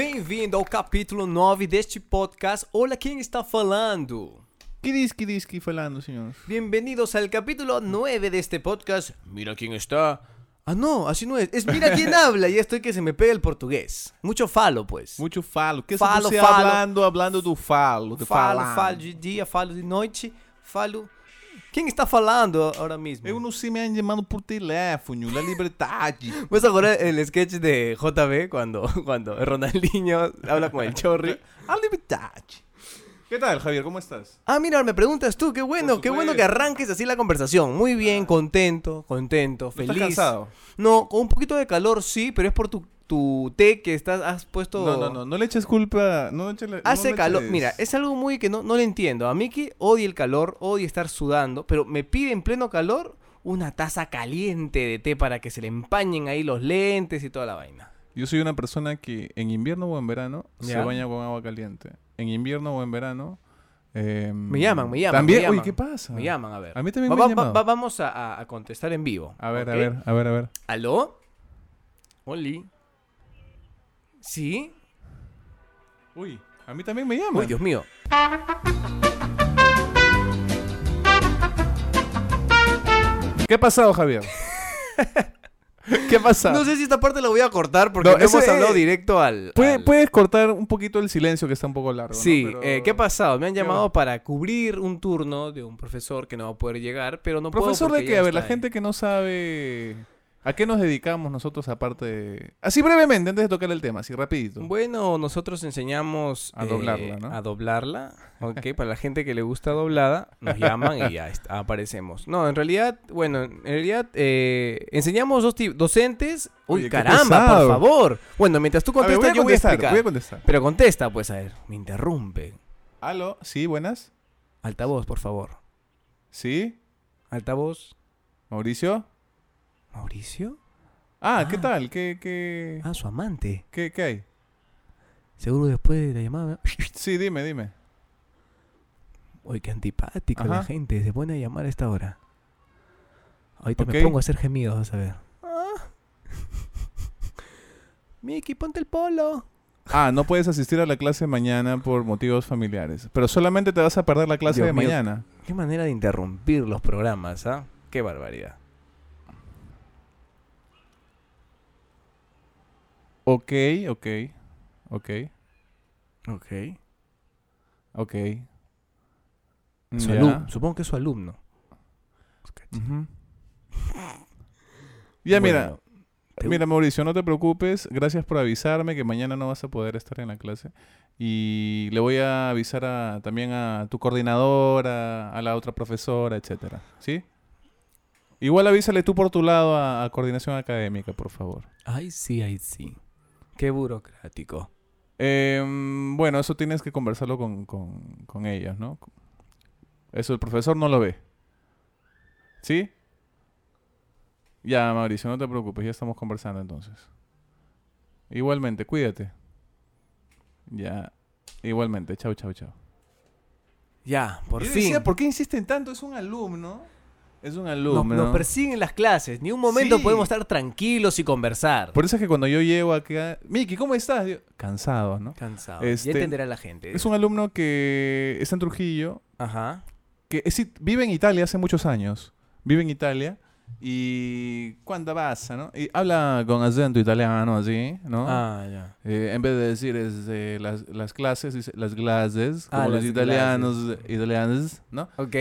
Bem-vindo ao capítulo 9 deste podcast. Hola, quem está falando? ¿Qué dice, qué dice, qué falando, señor? Bienvenidos al capítulo 9 de este podcast. Mira quién está. Ah, no, así no es. Es mira quién habla y estoy que se me pega el portugués. Mucho falo, pues. Mucho falo. ¿Qué Falo, você falo. hablando, hablando do falo? De Falo, falar. falo de dia, falo de noite, falo. Quem está falando agora mesmo? Eu não sei me chamando por teléfono, la liberdade. ¿Puedes acordar el sketch de JB cuando, cuando Ronaldinho habla con el chorri? A liberdade. ¿Qué tal, Javier? ¿Cómo estás? Ah, mira, me preguntas tú, qué bueno, qué bueno que arranques así la conversación. Muy bien, contento, contento, feliz. ¿Estás cansado? No, con un poquito de calor sí, pero es por tu, tu té que estás, has puesto... No, no, no. No le eches culpa. No eches, Hace calor. eches- Mira, es algo muy que no, no le entiendo. A Miki odia el calor, odia estar sudando, pero me pide en pleno calor una taza caliente de té para que se le empañen ahí los lentes y toda la vaina. Yo soy una persona que en invierno o en verano se baña con agua caliente. En invierno o en verano. eh, Me llaman, me llaman. También, me llaman. oye, ¿qué pasa? Me llaman, a ver. A mí también Va- me va- vamos a, contestar en vivo. A ver, a ver, a ver, a ver. ¿Aló? Oli. ¿Sí? Uy, a mí también me llaman. Uy, Dios mío. ¿Qué ha pasado, Javier? ¿Qué ha pasado? No sé si esta parte la voy a cortar porque No, no, hemos hablado directo al... ¿Puede- al- Puedes cortar un poquito el silencio que está un poco largo. ¿no? Sí, Pero- eh, ¿qué ha pasado? Me han ¿Qué llamado para cubrir un turno de un profesor que no va a poder llegar, pero no puedo Profesor de qué? A ver, la gente que no sabe a qué nos dedicamos nosotros aparte de... Así brevemente, antes de tocar el tema, así rapidito. Bueno, nosotros enseñamos A doblarla, ¿no? A doblarla, ok. Para la gente que le gusta doblada, nos llaman y ya está, aparecemos. No, en realidad, bueno, en realidad eh, enseñamos dos docentes. Uy, Oye, caramba, por favor. Bueno, mientras tú A ver, contestas, yo voy a explicar. voy a contestar. Pero contesta, pues, a ver, me interrumpe. Aló, sí, buenas. Altavoz, por favor. Sí, Altavoz. Mauricio. ¿Mauricio? Ah, ¿qué Ah. tal? ¿Qué, qué, Ah, su amante. qué, qué hay? Seguro después de la llamada. Sí, dime, dime. Uy, qué antipático la Ajá. gente. Se pone a llamar a esta hora. Ahorita me Ok. pongo a hacer gemidos, vas a ver. Miki, ponte el polo. Ah, no puedes asistir a la clase mañana por motivos familiares. Pero solamente te vas a perder la clase Dios de mío. mañana. Qué manera de interrumpir los programas, ¿ah? Qué barbaridad. Ok, ok, ok, Ok. ok. Su alum- Supongo que es su alumno. Ujú. Ya, mira, Bueno, te- mira, Mauricio, no te preocupes. Gracias por avisarme que mañana no vas a poder estar en la clase. Y le voy a avisar a, también a tu coordinadora, a la otra profesora, etcétera. ¿Sí? Igual avísale tú por tu lado a, a coordinación académica, por favor. Ay, sí, ay, sí. Qué burocrático. Em, bueno, eso tienes que conversarlo con, con, con ellas, ¿no? Eso el profesor no lo ve. ¿Sí? Ya, Mauricio, no te preocupes, ya estamos conversando entonces. Igualmente, cuídate. Ya, igualmente, chao, chao, chao. Ya, por Yo fin. decía, ¿por qué insisten tanto? Es un alumno. Es un alumno. nos, nos persiguen las clases. Ni un momento Sí. podemos estar tranquilos y conversar. Por eso es que cuando yo llego acá, Miki, ¿cómo estás? Yo, Cansado, ¿no? Cansado. Este, ya entenderá la gente. Es un alumno que está en Trujillo, Ajá. que es vive en Italia hace muchos años. Vive en Italia y cuando pasa, ¿no? Y habla con acento italiano así, ¿no? Ah, ya. Eh, en vez de decir este, las, las clases, dice las clases, como Ah, los italianos, italianos, ¿no? Ok.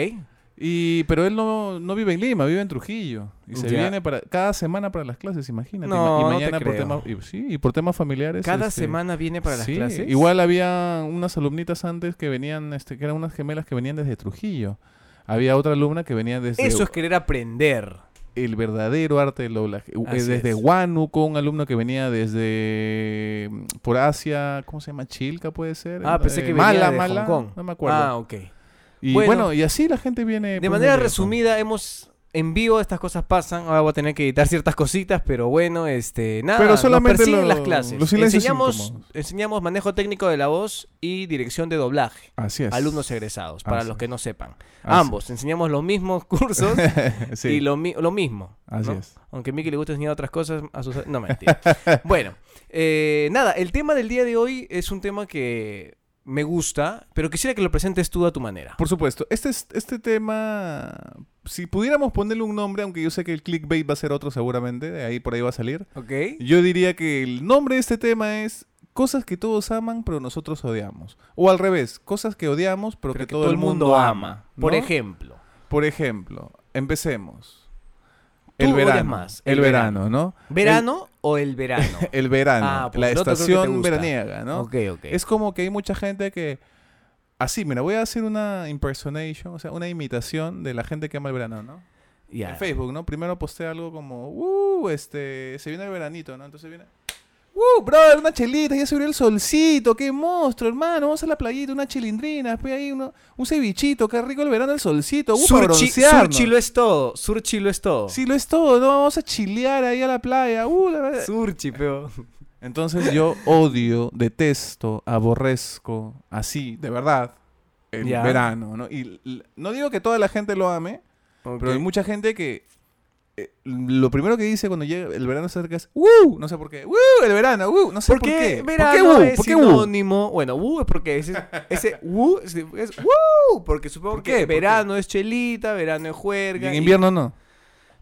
Y, pero él no, no vive en Lima, vive en Trujillo. Y se Ya. viene para cada semana para las clases, imagínate. Y No, y no te mañana por temas y, sí, y por temas familiares. Cada este, semana viene para las sí, clases. Igual había unas alumnitas antes que venían, este, que eran unas gemelas que venían desde Trujillo. Había otra alumna que venía desde Eso es querer aprender. el verdadero arte del doblaje. Eh, Así desde es. Huánuco, un alumno que venía desde mm, por Asia, ¿cómo se llama? Chilca puede ser. Ah, Eh, pensé que venía Mala, de Mala, Hong Kong. no me acuerdo. Ah, ok. Y bueno, bueno, y así la gente viene. De manera resumida, hemos en vivo estas cosas pasan. Ahora voy a tener que editar ciertas cositas, pero bueno, este, nada. Pero nos solamente lo- las clases. los enseñamos, enseñamos manejo técnico de la voz y dirección de doblaje. Así es. Alumnos egresados, para Así los que no sepan. Ambos, enseñamos los mismos cursos sí, y lo, mi- lo mismo. así ¿no? es. Aunque a Miki le gusta enseñar otras cosas a sus... No, mentira. bueno, eh, nada, el tema del día de hoy es un tema que me gusta, pero quisiera que lo presentes tú a tu manera. Por supuesto, este, es- este tema, si pudiéramos ponerle un nombre, aunque yo sé que el clickbait va a ser otro seguramente, de ahí por ahí va a salir, ¿Ok? yo diría que el nombre de este tema es cosas que todos aman pero nosotros odiamos. O al revés, cosas que odiamos pero, Pero que, todo, el mundo, ama. Por ejemplo. Por ejemplo, empecemos. El verano. más, el el verano, ¿no? ¿Verano o el verano? El, verano. Ah, porque la estación veraniega, ¿no? Ok, ok. Es como que hay mucha gente que... Así, mira, voy a hacer una impersonation, o sea, una imitación de la gente que ama el verano, ¿no? Ya. En Facebook, ¿no? Primero posté algo como, uh, este, se viene el veranito, ¿no? Entonces viene, uh, brother, una chelita, ya se abrió el solcito, qué monstruo, hermano, vamos a la playita, una chilindrina, después ahí uno, un cevichito, qué rico el verano, el solcito, uh, Surchi, lo es todo. Surchi lo es todo. Sí, lo es todo, ¿no? Vamos a chilear ahí a la playa, uh, la verdad. Surchi, pero... Entonces yo odio, detesto, aborrezco, así, de verdad, el verano, ¿no? Y no digo que toda la gente lo ame, pero hay mucha gente que eh, lo primero que dice cuando llega el verano se acerca es ¡Uh! No sé por qué. ¡Uh! El verano, ¡Uh! No sé por, qué. verano ¿Por qué es ¿Por qué sinónimo. Bueno, wu es porque ese, ese es, porque supongo ¿Por que verano es chelita, verano es Y juerga. en y- invierno no.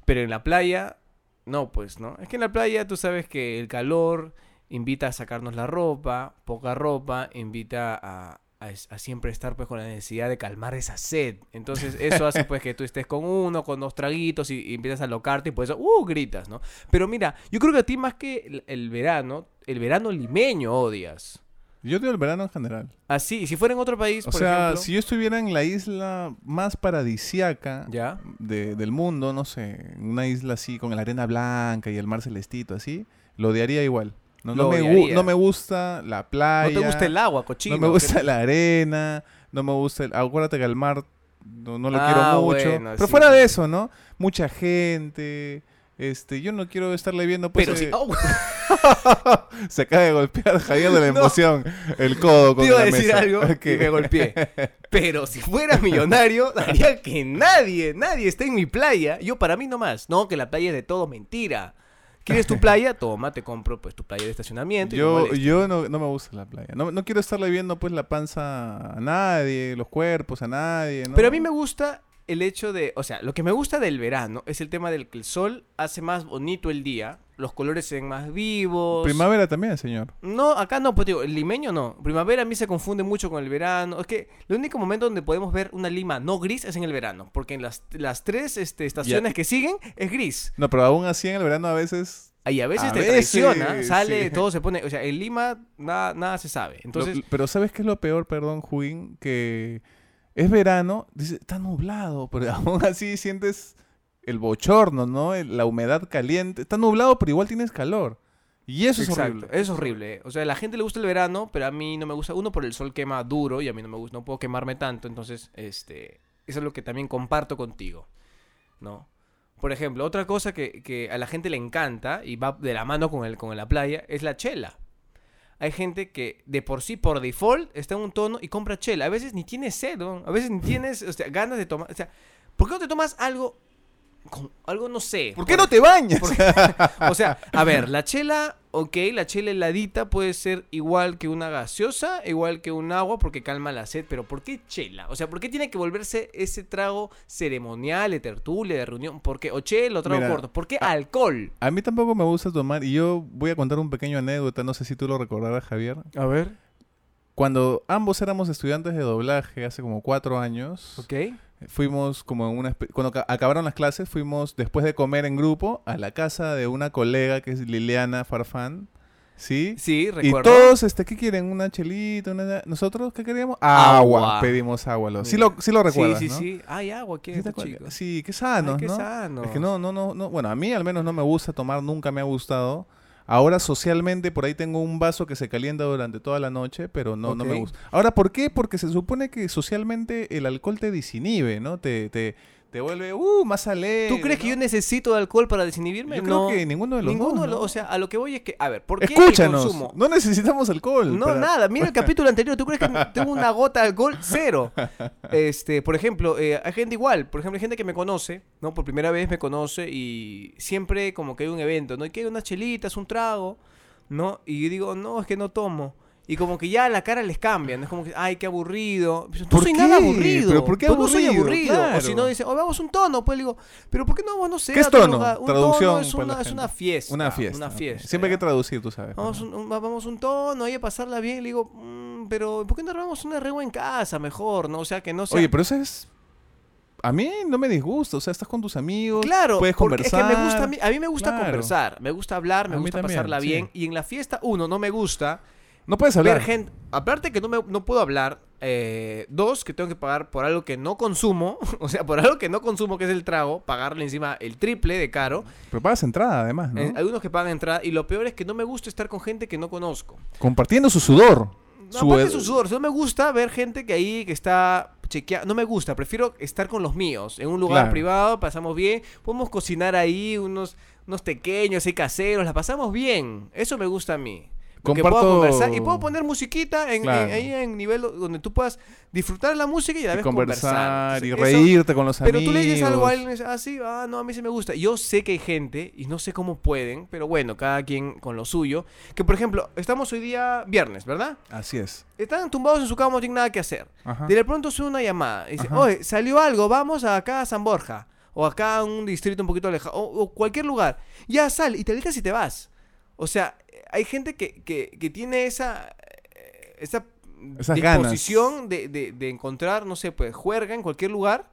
pero en la playa, no, pues, ¿no? Es que en la playa tú sabes que el calor invita a sacarnos la ropa, poca ropa, invita a, a siempre estar pues con la necesidad de calmar esa sed. Entonces eso hace pues que tú estés con uno, con dos traguitos y, y empiezas a locarte y por eso, ¡uh! gritas, ¿no? Pero mira, yo creo que a ti más que el, el verano, el verano limeño odias. Yo odio el verano en general. Así, y si fuera en otro país, O por sea, ejemplo, si yo estuviera en la isla más paradisiaca ¿Ya? de- del mundo, no sé, una isla así con la arena blanca y el mar celestito así, lo odiaría igual. No, no me, no me gusta la playa. ¿No te gusta el agua, cochino? No me gusta ¿Qué- la arena, no me gusta el... Acuérdate que el mar no, no lo Ah, quiero mucho. bueno, pero sí, fuera de eso, ¿no? Mucha gente, este, yo no quiero estarle viendo pues... Pero eh, si... Se acaba de golpear Javier de la emoción el codo con Te iba a decir mesa. algo y me golpeé. Pero si fuera millonario, haría que nadie, nadie esté en mi playa. Yo para mí nomás. No, que la playa es de todo, mentira. ¿Quieres tu playa? Toma, te compro pues tu playa de estacionamiento. y no Yo, yo no, no me gusta la playa. No, no quiero estarle viendo pues la panza a nadie, los cuerpos a nadie. Pero a mí me gusta el hecho de, o sea, lo que me gusta del verano es el tema del que el sol hace más bonito el día, los colores se ven más vivos. Primavera también, señor. No, acá no, pues digo, el limeño no. Primavera a mí se confunde mucho con el verano. Es que el único momento donde podemos ver una lima no gris es en el verano. Porque en las, las tres este, estaciones que siguen es gris. No, pero aún así en el verano a veces... Ahí a veces A te veces, traiciona, sale, sí. todo se pone. O sea, en Lima nada, nada se sabe. Entonces, Lo- pero ¿sabes qué es lo peor, perdón, Juin? Que es verano, dice, está nublado, pero aún así sientes el bochorno, ¿no? La humedad caliente. Está nublado, pero igual tienes calor. Y eso es horrible. Es horrible. O sea, a la gente le gusta el verano, pero a mí no me gusta. Uno, por el sol quema duro y a mí no me gusta, no puedo quemarme tanto. Entonces, este, eso es lo que también comparto contigo, ¿no? Por ejemplo, otra cosa que, que a la gente le encanta y va de la mano con, el, con la playa es la chela. Hay gente que de por sí, por default, está en un tono y compra chela. A veces ni tienes sed, ¿no? A veces ni tienes o sea, ganas de tomar. O sea, ¿por qué no te tomas algo con algo, no sé? ¿Por qué no te bañas? O sea, a ver, la chela, ok, la chela heladita puede ser igual que una gaseosa, igual que un agua porque calma la sed, pero ¿por qué chela? O sea, ¿por qué tiene que volverse ese trago ceremonial, de tertulia, de reunión? ¿Por qué? O chela o trago Mira, corto. ¿Por qué alcohol? A mí tampoco me gusta tomar, y yo voy a contar un pequeño anécdota, no sé si tú lo recordarás, Javier. A ver. Cuando ambos éramos estudiantes de doblaje hace como cuatro años, Ok. fuimos como en una... Cuando ca- acabaron las clases, fuimos después de comer en grupo a la casa de una colega que es Liliana Farfán, ¿sí? Sí, Y recuerdo. todos, este, ¿qué quieren? ¿Una chelita? Una... ¿Nosotros qué queríamos? Agua. Agua. Pedimos agua. Lo... Sí, lo, sí lo recuerdas, Sí, sí, ¿no? sí. Ay, agua, ¿qué ¿Sí es te esto, acuerdas? chicos? Sí, qué sanos, Ay, qué ¿no? sano. Es que no, no, no, no. Bueno, a mí al menos no me gusta tomar, nunca me ha gustado. Ahora socialmente por ahí tengo un vaso que se calienta durante toda la noche, pero no, no me gusta. Ahora, ¿por qué? Porque se supone que socialmente el alcohol te disinhibe, ¿no? Te, te, te vuelve uh, más alegre. ¿Tú crees que ¿no? yo necesito de alcohol para desinhibirme? Yo creo no. que ninguno de los Ninguno dos, de los- ¿no? O sea, a lo que voy es que, a ver, ¿por qué Escúchanos, consumo? no necesitamos alcohol. No, para- nada. Mira el capítulo anterior. ¿Tú crees que tengo una gota de alcohol? Cero. Este, por ejemplo, eh, hay gente igual. Por ejemplo, hay gente que me conoce, ¿no? Por primera vez me conoce y siempre como que hay un evento, ¿no? Y que hay unas chelitas, un trago, ¿no? Y yo digo, no, es que no tomo. Y como que ya la cara les cambia, ¿no? Es como que, ay, qué aburrido. No ¿Por soy qué? nada aburrido. ¿Pero por qué Pues no soy aburrido? aburrido. O si no, dicen, oh, vamos un tono. Pues le digo, pero ¿por qué no vamos, no sé, ¿Qué es tono? Un Traducción tono es la una, es una fiesta. Una fiesta. Una fiesta. Siempre hay que traducir, tú sabes. Vamos un, un- vamos un tono ahí a pasarla bien. Le digo, "Mm, pero ¿por qué no armamos una regua en casa mejor? ¿no? O sea, que no sea... Oye, pero eso es... A mí no me disgusta, o sea, estás con tus amigos, Claro, puedes porque es conversar. que me gusta, a mí, a mí me gusta Claro. conversar, me gusta hablar, me gusta también, pasarla sí. bien. Y en la fiesta, uno, no me gusta No puedes hablar. ver gente... Aparte que no, me, no puedo hablar, eh, dos, que tengo que pagar por algo que no consumo, o sea, por algo que no consumo, que es el trago, pagarle encima el triple de caro. Pero pagas entrada, además, ¿no? Eh, hay unos que pagan entrada y lo peor es que no me gusta estar con gente que no conozco. Compartiendo su sudor. No, Su aparte su sudor, no me gusta ver gente que ahí que está chequeando. No me gusta, prefiero estar con los míos. En un lugar Claro. privado, pasamos bien. Podemos cocinar ahí unos, unos pequeños y caseros, la pasamos bien. Eso me gusta a mí. Puedo conversar y puedo poner musiquita en, Claro. en- ahí en nivel donde tú puedas disfrutar la música y a la vez conversar conversar. y eso- reírte con los pero amigos. tú le dices algo a alguien y dices, ah, sí, ah, no, a mí sí me gusta. Yo sé que hay gente, y no sé cómo pueden, pero bueno, cada quien con lo suyo. Que por ejemplo, estamos hoy día viernes, ¿verdad? Así es. Están tumbados en su cama, no tienen nada que hacer. Ajá. De pronto suena una llamada. y Dice, Ajá. oye, salió algo, vamos acá a San Borja. O acá a un distrito un poquito alejado. O, o cualquier lugar. Ya sal y te dejas y te vas. O sea, hay gente que, que, que tiene esa, eh, esa Esas disposición de, de, de encontrar, no sé, pues, juerga en cualquier lugar.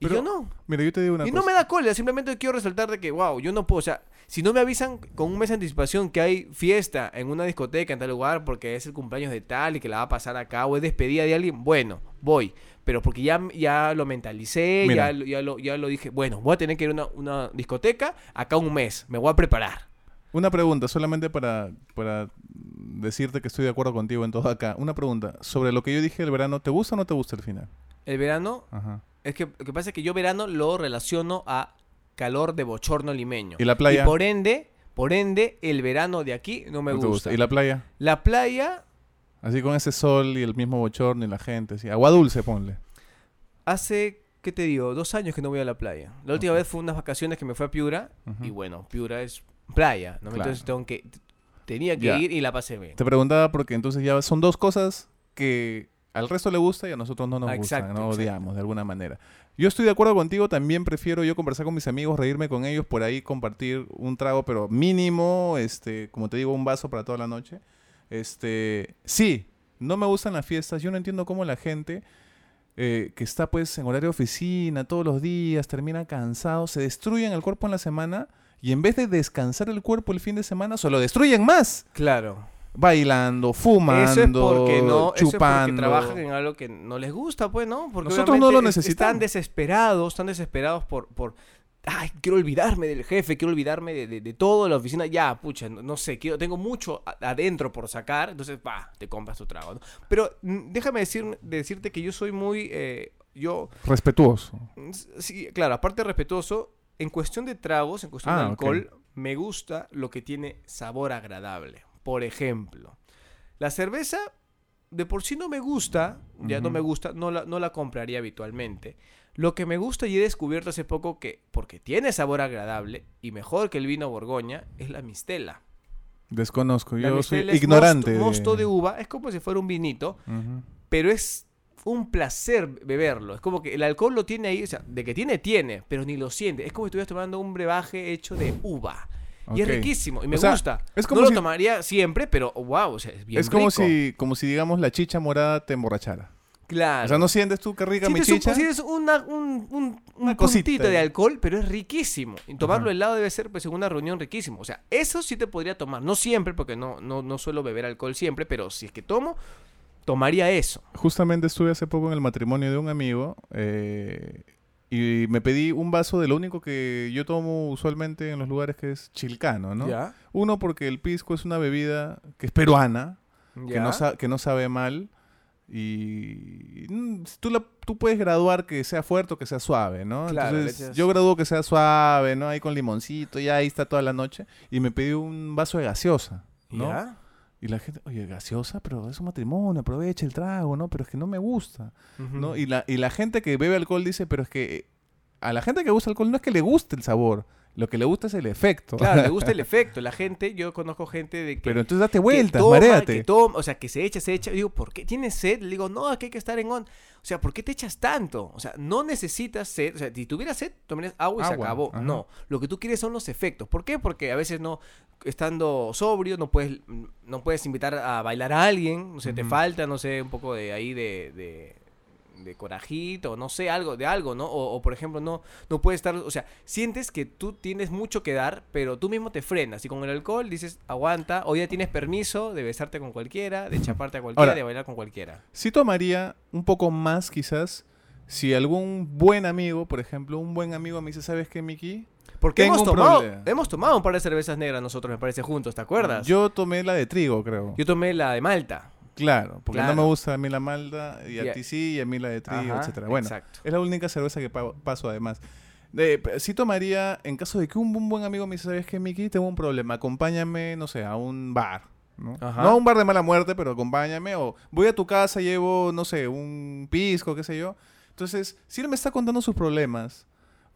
Y Pero yo no. Mira, yo te digo una Y cosa. no me da cólera, simplemente quiero resaltar de que, wow, yo no puedo, o sea, si no me avisan con un mes de anticipación que hay fiesta en una discoteca en tal lugar porque es el cumpleaños de tal y que la va a pasar acá o es despedida de alguien, bueno, voy. Pero porque ya, ya lo mentalicé, ya, lo- ya, lo, ya lo dije, bueno, voy a tener que ir a una, una discoteca acá un mes, me voy a preparar. Una pregunta, solamente para, para decirte que estoy de acuerdo contigo en todo acá. Una pregunta. Sobre lo que yo dije del verano, ¿te gusta o no te gusta el final? El verano, Ajá. es que lo que pasa es que yo verano lo relaciono a calor de bochorno limeño. ¿Y la playa? Y por ende, por ende, el verano de aquí no me ¿No te gusta. ¿Y la playa? La playa Así con ese sol y el mismo bochorno y la gente. así. Agua dulce, ponle. Hace, ¿qué te digo? Dos años que no voy a la playa. La última vez fue unas vacaciones que me fui a Piura. Y bueno, Piura es playa, ¿no? Claro. Entonces tengo que... Tenía que Ya. ir y la pasé bien. Te preguntaba porque entonces ya son dos cosas que al resto le gusta y a nosotros no nos Ah, gustan, no exacto. odiamos de alguna manera. Yo estoy de acuerdo contigo, también prefiero yo conversar con mis amigos, reírme con ellos, por ahí compartir un trago, pero mínimo, este, como te digo, un vaso para toda la noche. Este, sí, no me gustan las fiestas, yo no entiendo cómo la gente eh, que está pues en horario de oficina todos los días, termina cansado, se destruyen el cuerpo en la semana y en vez de descansar el cuerpo el fin de semana, solo destruyen más Claro. bailando, fumando, eso es porque no... Eso es chupando. porque trabajan en algo que no les gusta, pues, ¿no? Porque Nosotros no lo es- necesitamos. Están desesperados, están desesperados por... por Ay, quiero olvidarme del jefe, quiero olvidarme de, de, de todo de la oficina. Ya, pucha, no, no sé, quiero, tengo mucho adentro por sacar. Entonces, va, te compras tu trago. ¿no? Pero mm, déjame decir, decirte que yo soy muy... eh, yo Respetuoso. Mm, Sí, claro, aparte de respetuoso, en cuestión de tragos, en cuestión Ah, de ok. alcohol, me gusta lo que tiene sabor agradable. Por ejemplo, la cerveza de por sí no me gusta, ya no me gusta, no la, no la compraría habitualmente. Lo que me gusta y he descubierto hace poco que, porque tiene sabor agradable y mejor que el vino Borgoña, es la mistela. Desconozco. La Yo soy ignorante. Mosto, mosto de uva, es como si fuera un vinito, pero es un placer beberlo. Es como que el alcohol lo tiene ahí, o sea, de que tiene, tiene, pero ni lo siente. Es como si estuvieras tomando un brebaje hecho de uva. Y es riquísimo, y me O sea, gusta. es como no lo si- tomaría siempre, pero wow, o sea, es bien Es como rico. si, como si, digamos, la chicha morada te emborrachara. Claro. O sea, ¿no sientes tú qué rica mi Sientes un- chicha? sientes una, un, un, un Una cosita de alcohol, pero es riquísimo. Y tomarlo Ajá. helado debe ser, pues, en una reunión riquísimo. O sea, eso sí te podría tomar. No siempre, porque no, no, no suelo beber alcohol siempre, pero si es que tomo, tomaría eso. Justamente estuve hace poco en el matrimonio de un amigo eh, y me pedí un vaso de lo único que yo tomo usualmente en los lugares que es chilcano, ¿no? ¿Ya? Uno porque el pisco es una bebida que es peruana, que no, que no sabe mal. Y mm, tú, la, tú puedes graduar que sea fuerte o que sea suave, ¿no? Claro, Entonces yo gradúo que sea suave, ¿no? Ahí con limoncito, ya ahí está toda la noche. Y me pedí un vaso de gaseosa, ¿no? ¿Ya? Y la gente, oye, gaseosa, pero es un matrimonio, aprovecha el trago, ¿no? Pero es que no me gusta, ¿no? Y la, y la gente que bebe alcohol dice, pero es que a la gente que gusta alcohol no es que le guste el sabor, lo que le gusta es el efecto. Claro, le gusta el efecto. La gente, yo conozco gente de que. pero entonces date vueltas, toma, toma, o sea, que se echa, se echa. Digo, ¿por qué tienes sed? Le digo, no, aquí hay que estar en on. O sea, ¿por qué te echas tanto? O sea, no necesitas sed. O sea, si tuvieras sed, tomarías agua y se acabó. ajá. No, lo que tú quieres son los efectos. ¿Por qué? Porque a veces no, estando sobrio, no puedes, no puedes invitar a bailar a alguien. O sea, te falta, no sé, un poco de ahí de... de de corajito, no sé, algo, de algo, ¿no? O, o, por ejemplo, no, no puedes estar, o sea, sientes que tú tienes mucho que dar, pero tú mismo te frenas. Y con el alcohol dices, aguanta, hoy ya tienes permiso de besarte con cualquiera, de chaparte a cualquiera, Ahora- de bailar con cualquiera. Sí tomaría un poco más quizás si algún buen amigo, por ejemplo, un buen amigo me dice, ¿sabes qué, Miki? Porque Tengo hemos tomado, problema. hemos tomado un par de cervezas negras nosotros, me parece, juntos, ¿te acuerdas? Yo tomé la de trigo, creo. Yo tomé la de Malta. Claro, porque Claro. no me gusta a mí la malta y a ti sí y a mí la de trigo, etcétera. Bueno, exacto. es la única cerveza que pa- paso además. De, sí tomaría, en caso de que un, un buen amigo me dice, ¿sabes qué, Miki? Tengo un problema, acompáñame, no sé, a un bar. ¿no? Ajá. no a un bar de mala muerte, pero acompáñame. O voy a tu casa, llevo, no sé, un pisco, qué sé yo. Entonces, si él me está contando sus problemas,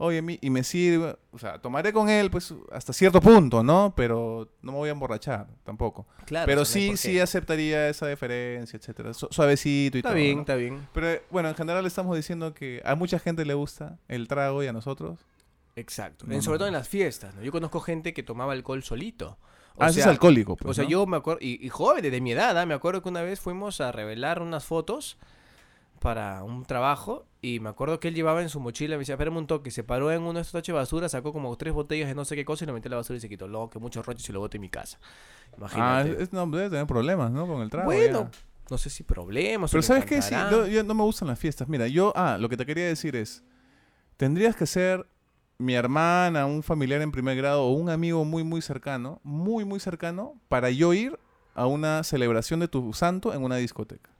oye, y me sirve, o sea, tomaré con él, pues, hasta cierto punto, ¿no? Pero no me voy a emborrachar tampoco. Claro. Pero sea, sí, sí aceptaría esa deferencia, etcétera. Su- suavecito y Está todo. bien, ¿no? está bien. Pero eh, bueno, en general estamos diciendo que a mucha gente le gusta el trago y a nosotros. Exacto. No, En- sobre no. todo en las fiestas, ¿no? Yo conozco gente que tomaba alcohol solito. O ah, ese es sea, alcohólico. pues, O sea, yo me acuerdo, y, y joven, de mi edad, ¿ah? me acuerdo que una vez fuimos a revelar unas fotos para un trabajo y me acuerdo que él llevaba en su mochila, me decía, espérame un toque, se paró en uno de estos tachos de basura, sacó como tres botellas de no sé qué cosa y lo metió en la basura y se quitó. Luego que muchos roches y lo boté en mi casa. Ah, Imagínate. es- no, debe tener problemas, ¿no? Con el trago. bueno, ya. no sé si problemas. Pero ¿sabes qué? Sí, yo- no me gustan las fiestas. Mira, yo, ah, lo que te quería decir es, tendrías que ser mi hermana, un familiar en primer grado o un amigo muy, muy cercano, muy, muy cercano, para yo ir a una celebración de tu santo en una discoteca.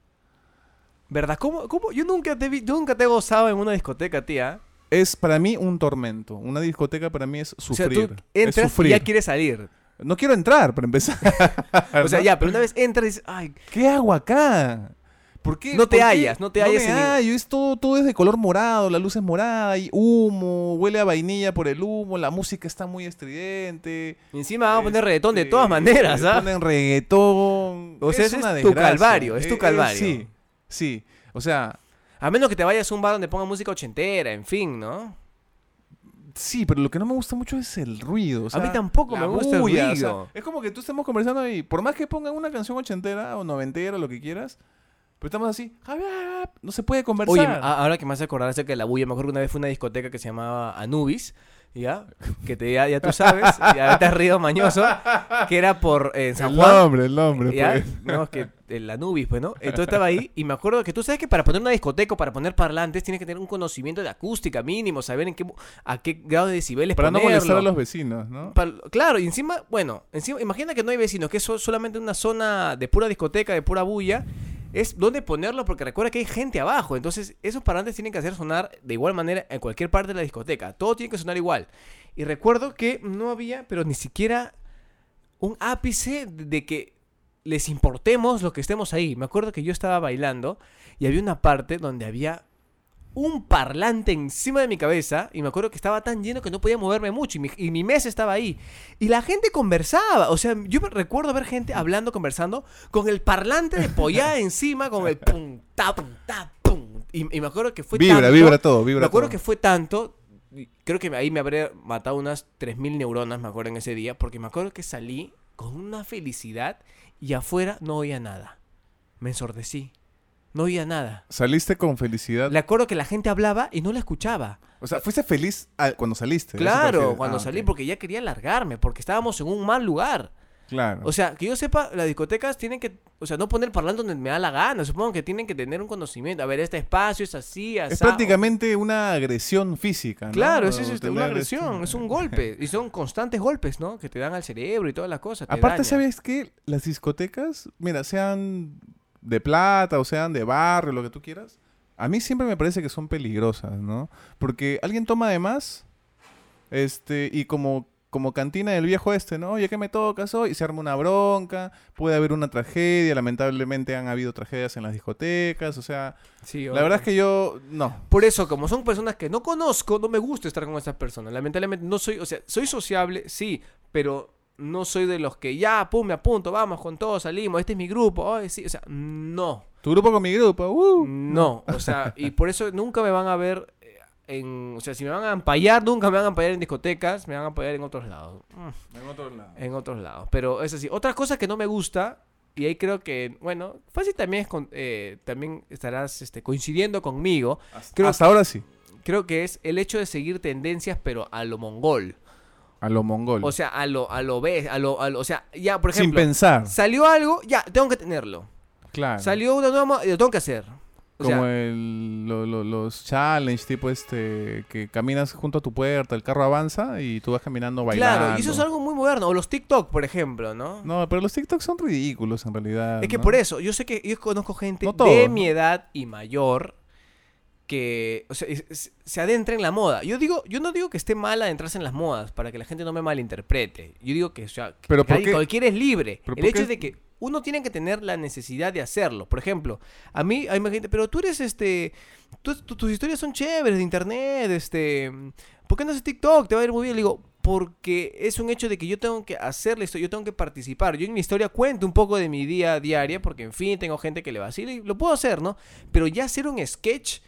¿Verdad? ¿Cómo, cómo? Yo nunca te vi, yo nunca te he gozado en una discoteca, tía. Es para mí un tormento. Una discoteca para mí es O sea, sufrir. es entras y ya quieres salir. No quiero entrar, para empezar. O sea, ¿no? ya, pero una vez entras y dices, ay, ¿Qué hago acá? ¿Por qué? No te por qué? hallas, no te hallas ningún- hallo, es todo, todo es de color morado, la luz es morada, hay humo, huele a vainilla por el humo, la música está muy estridente. y encima vamos a poner Este, reggaetón de todas maneras, ¿ah? Ponen reggaetón. O sea, es ese una es tu calvario, es tu Eh, eh, calvario. sí, sí. O sea, A menos que te vayas a un bar donde pongan música ochentera, en fin, ¿no? sí, pero lo que no me gusta mucho es el ruido. o sea, mí tampoco me gusta el bulla, o ruido. sea, es como que tú estemos conversando y por más que pongan una canción ochentera o noventera, lo que quieras, pero estamos así, no se puede conversar. Oye, a- ahora que me hace acordar acerca de la bulla, me acuerdo que una vez fue a una discoteca que se llamaba Anubis, ¿ya? Que te, ya, ya tú sabes, ya te has río mañoso, que era por eh, San el Juan. nombre, el nombre. ¿Ya? pues. No, es que el Anubis, pues, ¿no? Entonces estaba ahí y me acuerdo que tú sabes que para poner una discoteca o para poner parlantes tienes que tener un conocimiento de acústica mínimo, saber en qué a qué grado de decibeles Para no molestar a los vecinos, ¿no? Claro, y encima, bueno, encima, imagina que no hay vecinos, que es so- solamente una zona de pura discoteca, de pura bulla. Es donde ponerlo porque recuerda que hay gente abajo. Entonces, esos parlantes tienen que hacer sonar de igual manera en cualquier parte de la discoteca. Todo tiene que sonar igual. Y recuerdo que no había, pero ni siquiera un ápice de que les importemos lo que estemos ahí. Me acuerdo que yo estaba bailando y había una parte donde había un parlante encima de mi cabeza y me acuerdo que estaba tan lleno que no podía moverme mucho y mi, y mi mesa estaba ahí. Y la gente conversaba o sea yo recuerdo ver gente hablando conversando con el parlante de pollada encima con el pum ta pum ta pum. Y, y me acuerdo que fue Vibra, tanto, vibra todo, vibra me acuerdo todo. que fue tanto creo que ahí me habría matado unas 3000 neuronas me acuerdo en ese día porque me acuerdo que salí con una felicidad y afuera no oía nada. Me ensordecí no oía nada Saliste con felicidad. le acuerdo que la gente hablaba y no la escuchaba. O sea, fuiste feliz al- cuando saliste. ¿a eso te Claro, cuando Ah, salí porque ya quería largarme, porque estábamos en un mal lugar. Claro. O sea, que yo sepa, las discotecas tienen que, o sea, no poner parlante donde me da la gana. Supongo que tienen que tener un conocimiento. A ver, este espacio es así, así. es prácticamente una agresión física, ¿no? Claro, es, es, O tener una este- agresión, es un golpe. Y son constantes golpes, ¿no? Que te dan al cerebro y todas las cosas. te Aparte, dañan. ¿sabes qué? Las discotecas, mira, se han de plata o sean de barrio, lo que tú quieras, a mí siempre me parece que son peligrosas, ¿no? Porque alguien toma de más, este, y como, como cantina del viejo este, ¿no? Oye, ¿qué me tocas hoy? Y se arma una bronca, puede haber una tragedia, lamentablemente han habido tragedias en las discotecas, o sea, Sí, la verdad es que yo, no. Por eso, como son personas que no conozco, no me gusta estar con esas personas. Lamentablemente no soy, o sea, soy sociable, sí, pero no soy de los que ya, pum, me apunto, vamos con todos, salimos, este es mi grupo, sí, o sea, no. Tu grupo con mi grupo, uh. No, o sea, y por eso nunca me van a ver eh, en, o sea, si me van a ampallar, nunca me van a ampallar en discotecas, me van a ampallar en otros lados. Mm, En otro lado. En otros lados, pero es así. Otra cosa que no me gusta y ahí creo que, bueno, fácil también es con- eh, también estarás este, coincidiendo conmigo. Hasta, Creo- hasta ahora sí. Creo que es el hecho de seguir tendencias, pero a lo mongol. A lo mongol. O sea, a lo, a lo ves, a lo, a lo- o sea, ya, por Sin ejemplo, pensar. salió algo, ya, tengo que tenerlo. Claro. Salió una nueva, lo tengo que hacer. O Como sea, el, lo- lo- los challenge, tipo este, que caminas junto a tu puerta, el carro avanza y tú vas caminando bailando. claro, y eso es algo muy moderno. O los TikTok, por ejemplo, ¿no? No, pero los TikToks son ridículos en realidad. es que ¿no? por eso, yo sé que yo conozco gente No de mi edad y mayor que, o sea, se adentra en la moda. Yo digo, yo no digo que esté mal adentrarse en las modas para que la gente no me malinterprete. Yo digo que, o sea, Pero cualquiera es libre. ¿Pero El hecho es de que uno tiene que tener la necesidad de hacerlo. Por ejemplo, a mí hay más gente, pero tú eres este, tú- tu- tus historias son chéveres de internet, este, ¿por qué no haces TikTok? Te va a ir muy bien. Le digo, porque es un hecho de que yo tengo que hacer la historia, yo tengo que participar. Yo en mi historia cuento un poco de mi día diaria, porque en fin, tengo gente que le vacila y lo puedo hacer, ¿no? Pero ya hacer un sketch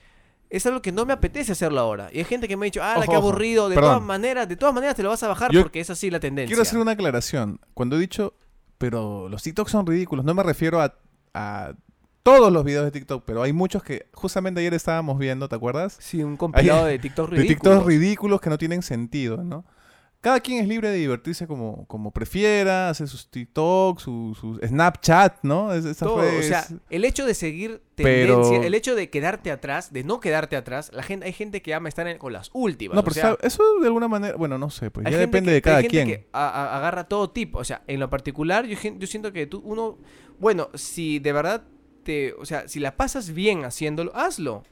es algo que no me apetece hacerlo ahora. Y hay gente que me ha dicho, ah, qué aburrido. De perdón. todas maneras, de todas maneras te lo vas a bajar Yo porque es así la tendencia. Quiero hacer una aclaración. Cuando he dicho, pero los TikToks son ridículos, no me refiero a, a todos los videos de TikTok, pero hay muchos que justamente ayer estábamos viendo, ¿te acuerdas? Sí, un compilado Hay- de TikTok De ridículos. TikToks ridículos que no tienen sentido, ¿no? Cada quien es libre de divertirse como, como prefiera, hace sus TikToks, su, su Snapchat, ¿no? Es- esa Todo, fue- o sea, el hecho de seguir Pero- tendencia, el hecho de quedarte atrás, de no quedarte atrás, la gente, hay gente que ama estar en- con las últimas. no, o pero sea, eso de alguna manera, bueno, no sé, pues ya depende que- de cada hay gente quien. que a- a- agarra todo tipo. O sea, en lo particular, yo, yo siento que tú, uno, bueno, si de verdad te, o sea, si la pasas bien haciéndolo, hazlo.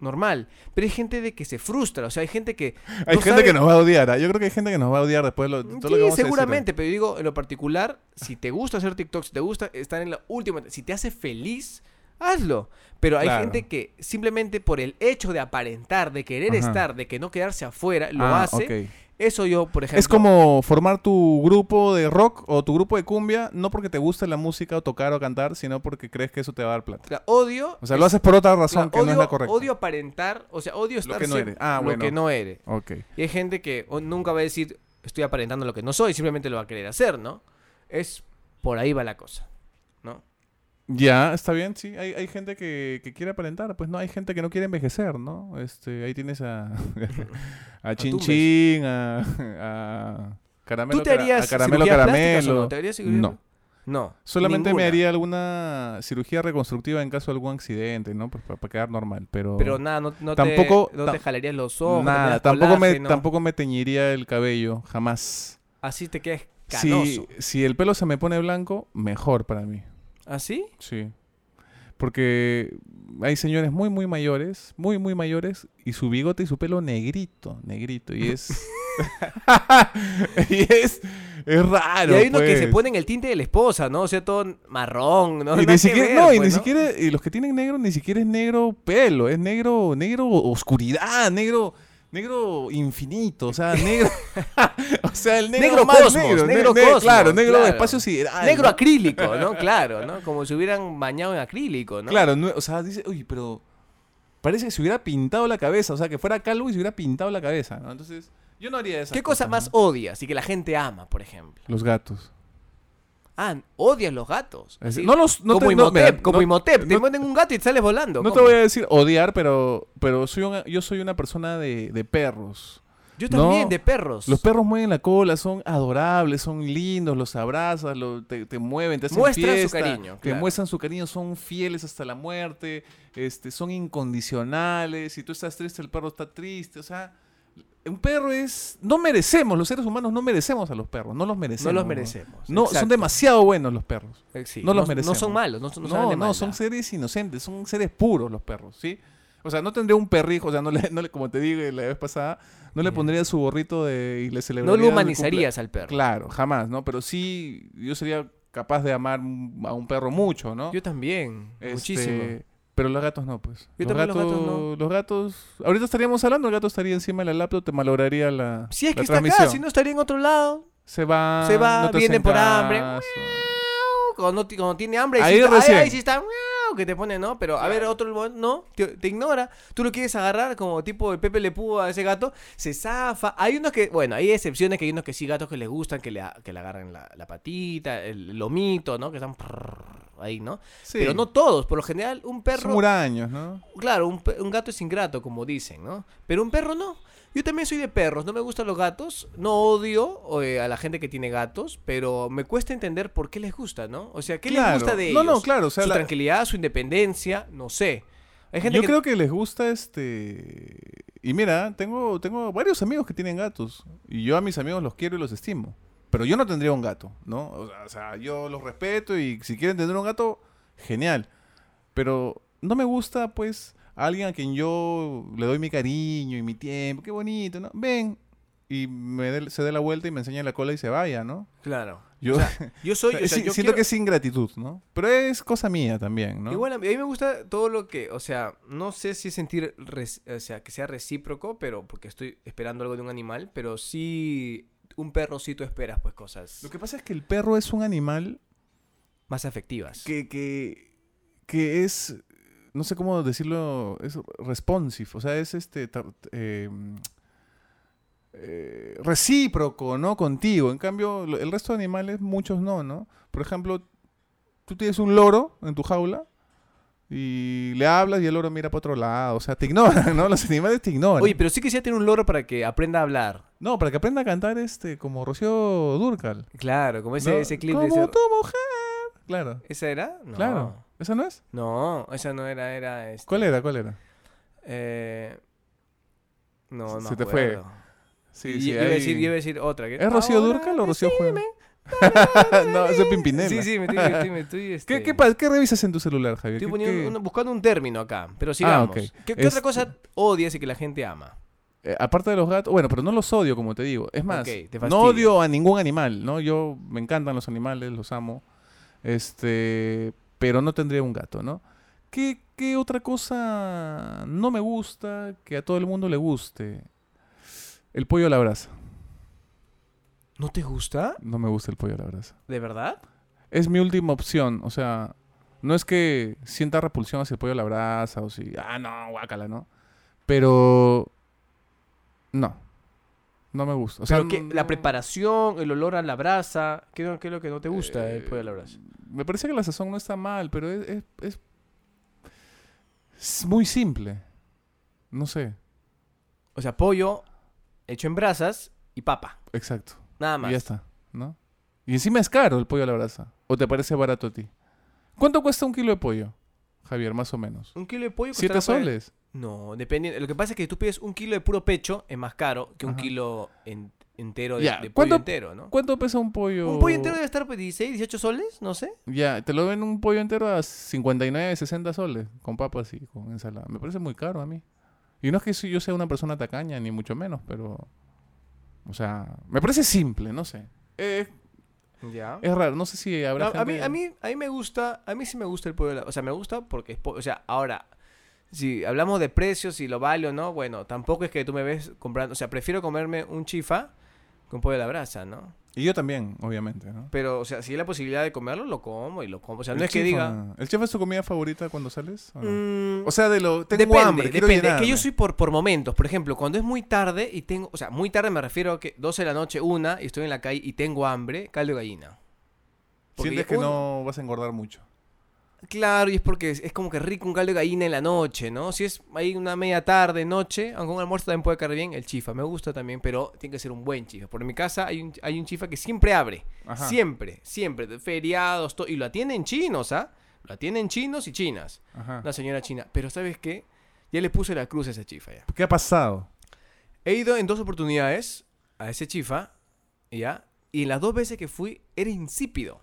Normal. Pero hay gente de que se frustra. O sea, hay gente que. Hay no gente sabe- que nos va a odiar. ¿ah? Yo creo que hay gente que nos va a odiar después de lo, todo lo que vamos a decir. seguramente, pero yo digo, en lo particular, si te gusta hacer TikTok, si te gusta estar en la última, si te hace feliz, hazlo. Pero hay Claro. gente que simplemente por el hecho de aparentar, de querer Ajá. estar, de que no quedarse afuera, lo Ah, hace. ok. Eso yo, por ejemplo. Es como formar tu grupo de rock o tu grupo de cumbia, no porque te guste la música o tocar o cantar, sino porque crees que eso te va a dar plata. o sea, odio. O sea, lo haces por otra razón que odio, no es la correcta. odio aparentar, o sea, odio estar que no eres. Ah, lo bueno. que no eres. Ok. Y hay gente que nunca va a decir, estoy aparentando lo que no soy, simplemente lo va a querer hacer, ¿no? Es por ahí va la cosa, ¿no? Ya, está bien, sí. Hay, hay gente que, que quiere aparentar, pues no, hay gente que no quiere envejecer, ¿no? Este, ahí tienes a, a Chin a, a Caramelo, ¿Tú te harías a Caramelo Caramelo. no? ¿Te harías cirugía? No. No. Solamente ninguna. me haría alguna cirugía reconstructiva en caso de algún accidente, ¿no? Pues para, quedar normal, pero... Pero nada, no, no Tampoco- te, no te jalarías los ojos. no Nada, tendrías tampoco me, tampoco me teñiría el cabello, jamás. Así te quedas canoso. Si, si el pelo se me pone blanco, mejor para mí. ¿Así? Sí. Porque hay señores muy, muy mayores, muy, muy mayores, y su bigote y su pelo negrito, negrito. Y es. y es. Es raro. y hay uno que pues. se pone en el tinte de la esposa, ¿no? O sea, todo marrón, ¿no? Y Nada ni siquiera, ver, no, y pues, ni siquiera, y los que tienen negro ni siquiera es negro pelo, es negro, negro oscuridad, negro, negro infinito, o sea, negro, o sea, el negro, Negro más cosmos, negro, negro ne- cosmos, claro, negro claro. espacio sideral, Negro ¿no? acrílico, ¿no? Claro, ¿no? Como si hubieran bañado en acrílico, ¿no? Claro, no- o sea, dice, uy, pero parece que se hubiera pintado la cabeza, o sea, que fuera calvo y se hubiera pintado la cabeza, ¿no? Entonces, yo no haría eso. ¿Qué cosa más odias y que la gente ama, por ejemplo? Los gatos. Ah, odias los gatos. Así, no los, no como te, no, Imhotep, mira, como no- Imhotep. Te no- ponen un gato y te sales volando. no te voy a decir odiar, pero, pero soy una- yo soy una persona de, de perros. Yo también, No, de perros. Los perros mueven la cola, son adorables, son lindos, los abrazas, lo- te, te mueven, te hacen Muestran su cariño, Te claro. muestran su cariño, son fieles hasta la muerte, este, son incondicionales. Si tú estás triste, el perro está triste. O sea, Un perro es... No merecemos, los seres humanos no merecemos a los perros, no los merecemos. No los merecemos. No, son demasiado buenos los perros. Eh, sí, no los No merecemos. son malos, no, son- no No, no, son seres inocentes, son seres puros los perros, ¿sí? O sea, no tendría un perrijo, o sea, no le, no le- como te dije la vez pasada, no le pondría su gorrito de, y le celebraría No lo humanizarías al perro. Claro, jamás, ¿no? Pero sí, yo sería capaz de amar a un perro mucho, ¿no? Yo también, Este, muchísimo. Pero los gatos no, pues. Yo los, también los gatos, gatos no. los gatos... Ahorita estaríamos hablando, el gato estaría encima de la laptop, te malograría la Si es que está acá, si no estaría en otro lado. Se va... Se va, no viene por hambre. Cuando, ti- cuando tiene hambre, Ahí sí está, recién. ahí, ahí sí está, que te pone, ¿no? Pero a ver, otro no, te, te ignora. Tú lo quieres agarrar como tipo el Pepe Le Pew a ese gato, se zafa. Hay unos que, bueno, hay excepciones que hay unos que sí, gatos que les gustan, que le, que le agarran la, la patita, el lomito, ¿no? Que están prrr, ahí, ¿no? Sí, Pero no todos, por lo general, un son perro... huraños, ¿no? Claro, un, un gato es ingrato, como dicen, ¿no? Pero un perro no. Yo también soy de perros, no me gustan los gatos, no odio eh, a la gente que tiene gatos, pero me cuesta entender por qué les gusta, ¿no? O sea, ¿qué les gusta de No, ellos? no, claro, o sea, su la- tranquilidad, su independencia, no sé. Hay gente Yo que... creo que les gusta este... Y mira, tengo, tengo varios amigos que tienen gatos. Y yo a mis amigos los quiero y los estimo. Pero yo no tendría un gato, ¿no? O sea, yo los respeto y si quieren tener un gato, genial. Pero no me gusta, pues, a alguien a quien yo le doy mi cariño y mi tiempo. Qué bonito, ¿no? Ven. Y me dé- se dé la vuelta y me enseña la cola y se vaya, ¿no? Claro. Yo, Yo soy... o sea, sí, yo siento quiero- que es ingratitud, ¿no? Pero es cosa mía también, ¿no? Igual a mí, a mí me gusta todo lo que, o sea, no sé si sentir, res- o sea, que sea recíproco, pero porque estoy esperando algo de un animal, pero sí, un perro sí tú esperas pues cosas Lo que pasa es que el perro es un animal más afectivas. que, que, que es, no sé cómo decirlo, es responsive, o sea, es este tar- eh, eh, recíproco, ¿no? Contigo. En cambio, lo- el resto de animales, muchos no, ¿no? Por ejemplo, tú tienes un loro en tu jaula y le hablas y el loro mira para otro lado, o sea, te ignoran, ¿no? Los animales te ignoran. Oye, pero sí quisiera tener un loro para que aprenda a hablar. No, para que aprenda a cantar este, como Rocío Durcal. Claro, como ese, ¿no? ese clip como de ese... tu mujer. Claro, ¿Esa era? No. claro. ¿Esa no es? No, esa no era, era este, ¿Cuál era? ¿Cuál era? Eh, no, no Se te me fue. acuerdo. Sí, Y sí, iba, a decir, iba a decir otra. que- ¿Es Rocío Durcal o Rocío Juan? no, es Pimpinela. Sí, sí, me estoy, estoy, me estoy, ¿Qué, este, qué, revisas en tu celular, Javier? estoy ¿Qué- poniendo un- buscando un término acá, pero sigamos. ok. ¿Qué, qué otra cosa odias y que la gente ama? Eh, aparte de los gatos, bueno, pero no los odio, como te digo. Es más, no odio a ningún animal, ¿no? Yo me encantan los animales, los amo. Este, pero no tendría un gato, ¿no? ¿Qué, qué otra cosa no me gusta que a todo el mundo le guste? El pollo a la brasa. ¿No te gusta? No me gusta el pollo a la brasa. ¿De verdad? Es mi última opción, o sea, no es que sienta repulsión hacia el pollo a la brasa o si, ah, no, guácala, ¿no? Pero, no, no me gusta. O sea, Pero que no- la preparación, el olor a la brasa, ¿qué, es lo que no te gusta el pollo a la brasa? Me parece que la sazón no está mal, pero es, es, es- es muy simple. No sé, O sea, pollo hecho en brasas y papa. exacto. Nada Y más. ya está, ¿no? Y encima es caro el pollo a la brasa. ¿O te parece barato a ti? ¿Cuánto cuesta un kilo de pollo, Javier, más o menos? Un kilo de pollo ¿Siete soles? No, depende. Lo que pasa es que tú pides un kilo de puro pecho, es más caro que un Ajá. kilo en- entero de, de pollo ¿cuánto- entero, ¿no? ¿Cuánto pesa un pollo? Un pollo entero debe estar pues 16, 18 soles, no sé. Ya, te lo ven un pollo entero a 59, 60 soles, con papas y con ensalada. Me parece muy caro a mí. Y no es que si yo sea una persona tacaña, ni mucho menos, pero... O sea, me parece simple, no sé. Eh, Ya. es raro, no sé si habrá A, a mí, a, mí, a mí me gusta, a mí sí me gusta el pollo. de la- O sea, me gusta porque es po- O sea, ahora, si hablamos de precios, si lo vale o no, bueno, tampoco es que tú me ves comprando. O sea, prefiero comerme un chifa con pollo a la brasa, ¿no? Y yo también, obviamente, ¿no? Pero, o sea, si hay la posibilidad de comerlo, lo como y lo como. O sea, El no es que chifa- diga. ¿El chef es tu comida favorita cuando sales? o no? mm, O sea, de lo... Tengo depende, hambre, depende. Es que yo soy por, por momentos. Por ejemplo, cuando es muy tarde y tengo. O sea, muy tarde me refiero a que 12 de la noche, una, y estoy en la calle y tengo hambre, caldo de gallina. Porque Sientes que no vas a engordar mucho. Claro, y es porque es, es como que rico un caldo de gallina en la noche, ¿no? Si es ahí una media tarde, noche, aunque un almuerzo también puede caer bien, el chifa me gusta también, pero tiene que ser un buen chifa. Por mi casa hay un, hay un chifa que siempre abre, Ajá. siempre, siempre, de feriados, to- y lo atienden chinos, ¿ah? Lo atienden chinos y chinas, Ajá. una señora china. Pero ¿sabes qué? Ya le puse la cruz a esa chifa ya. ¿Qué ha pasado? He ido en dos oportunidades a ese chifa, ¿ya? Y las dos veces que fui era insípido.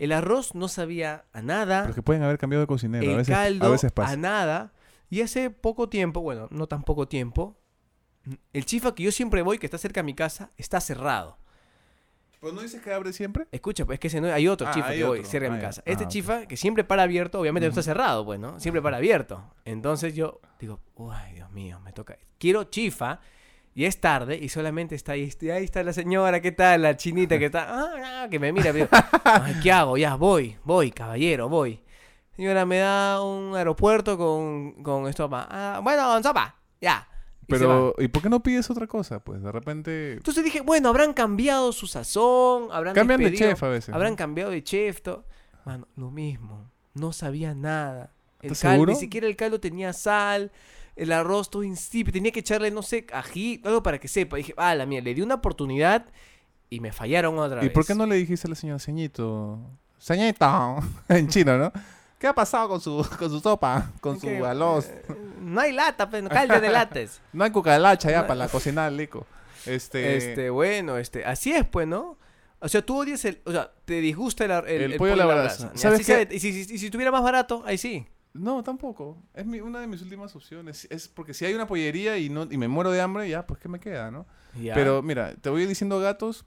El arroz no sabía a nada. Pero que pueden haber cambiado de cocinero. el a veces, caldo a veces a pasa. nada. Y hace poco tiempo, bueno, no tan poco tiempo, el chifa que yo siempre voy, que está cerca de mi casa, está cerrado. ¿Pero no dices que abre siempre? Escucha, pues es que ese no, hay otro Ah, chifa hay que voy cerca de Ah, mi ya. casa. Este Ah, ok. chifa que siempre para abierto, obviamente no está cerrado, pues, ¿no? Siempre para abierto. Entonces yo digo, uy, Dios mío, me toca. Quiero chifa y es tarde y solamente está ahí, ahí está la señora, ¿qué tal? La chinita que está, ah, que me mira, pero, ay, ¿qué hago? Ya, voy, voy, caballero, voy. Señora, me da un aeropuerto con, con estopa. Ah, bueno, con sopa, ya. Y. Pero, ¿y por qué no pides otra cosa? Pues de repente... Entonces dije, bueno, habrán cambiado su sazón, habrán Cambian de chef a veces. Habrán ¿no? cambiado de chef. to- Mano, lo mismo. No sabía nada. El ¿Estás seguro? ni siquiera el caldo tenía sal. El arroz todo insípido. Tenía que echarle, no sé, ají, algo para que sepa. Dije, ah, la mía, le di una oportunidad y me fallaron otra ¿Y vez. por qué no le dijiste a la señora Ceñito? Ceñito, en chino, ¿no? ¿Qué ha pasado con su, con su sopa? Con su arroz. eh, no hay lata, pues, caldo de lates. No hay cucaracha ya no- para la cocinar, lico. Este, Este, bueno, este, así es, pues, ¿no? O sea, tú odias el, o sea, te disgusta el, el, El el pollo a la brasa. Y y, si, si- y si tuviera más barato, ahí sí. No, tampoco. Es mi- una de mis últimas opciones. Es porque si hay una pollería y no y me muero de hambre, ya, pues ¿qué me queda, no? Ya. Pero mira, te voy diciendo gatos.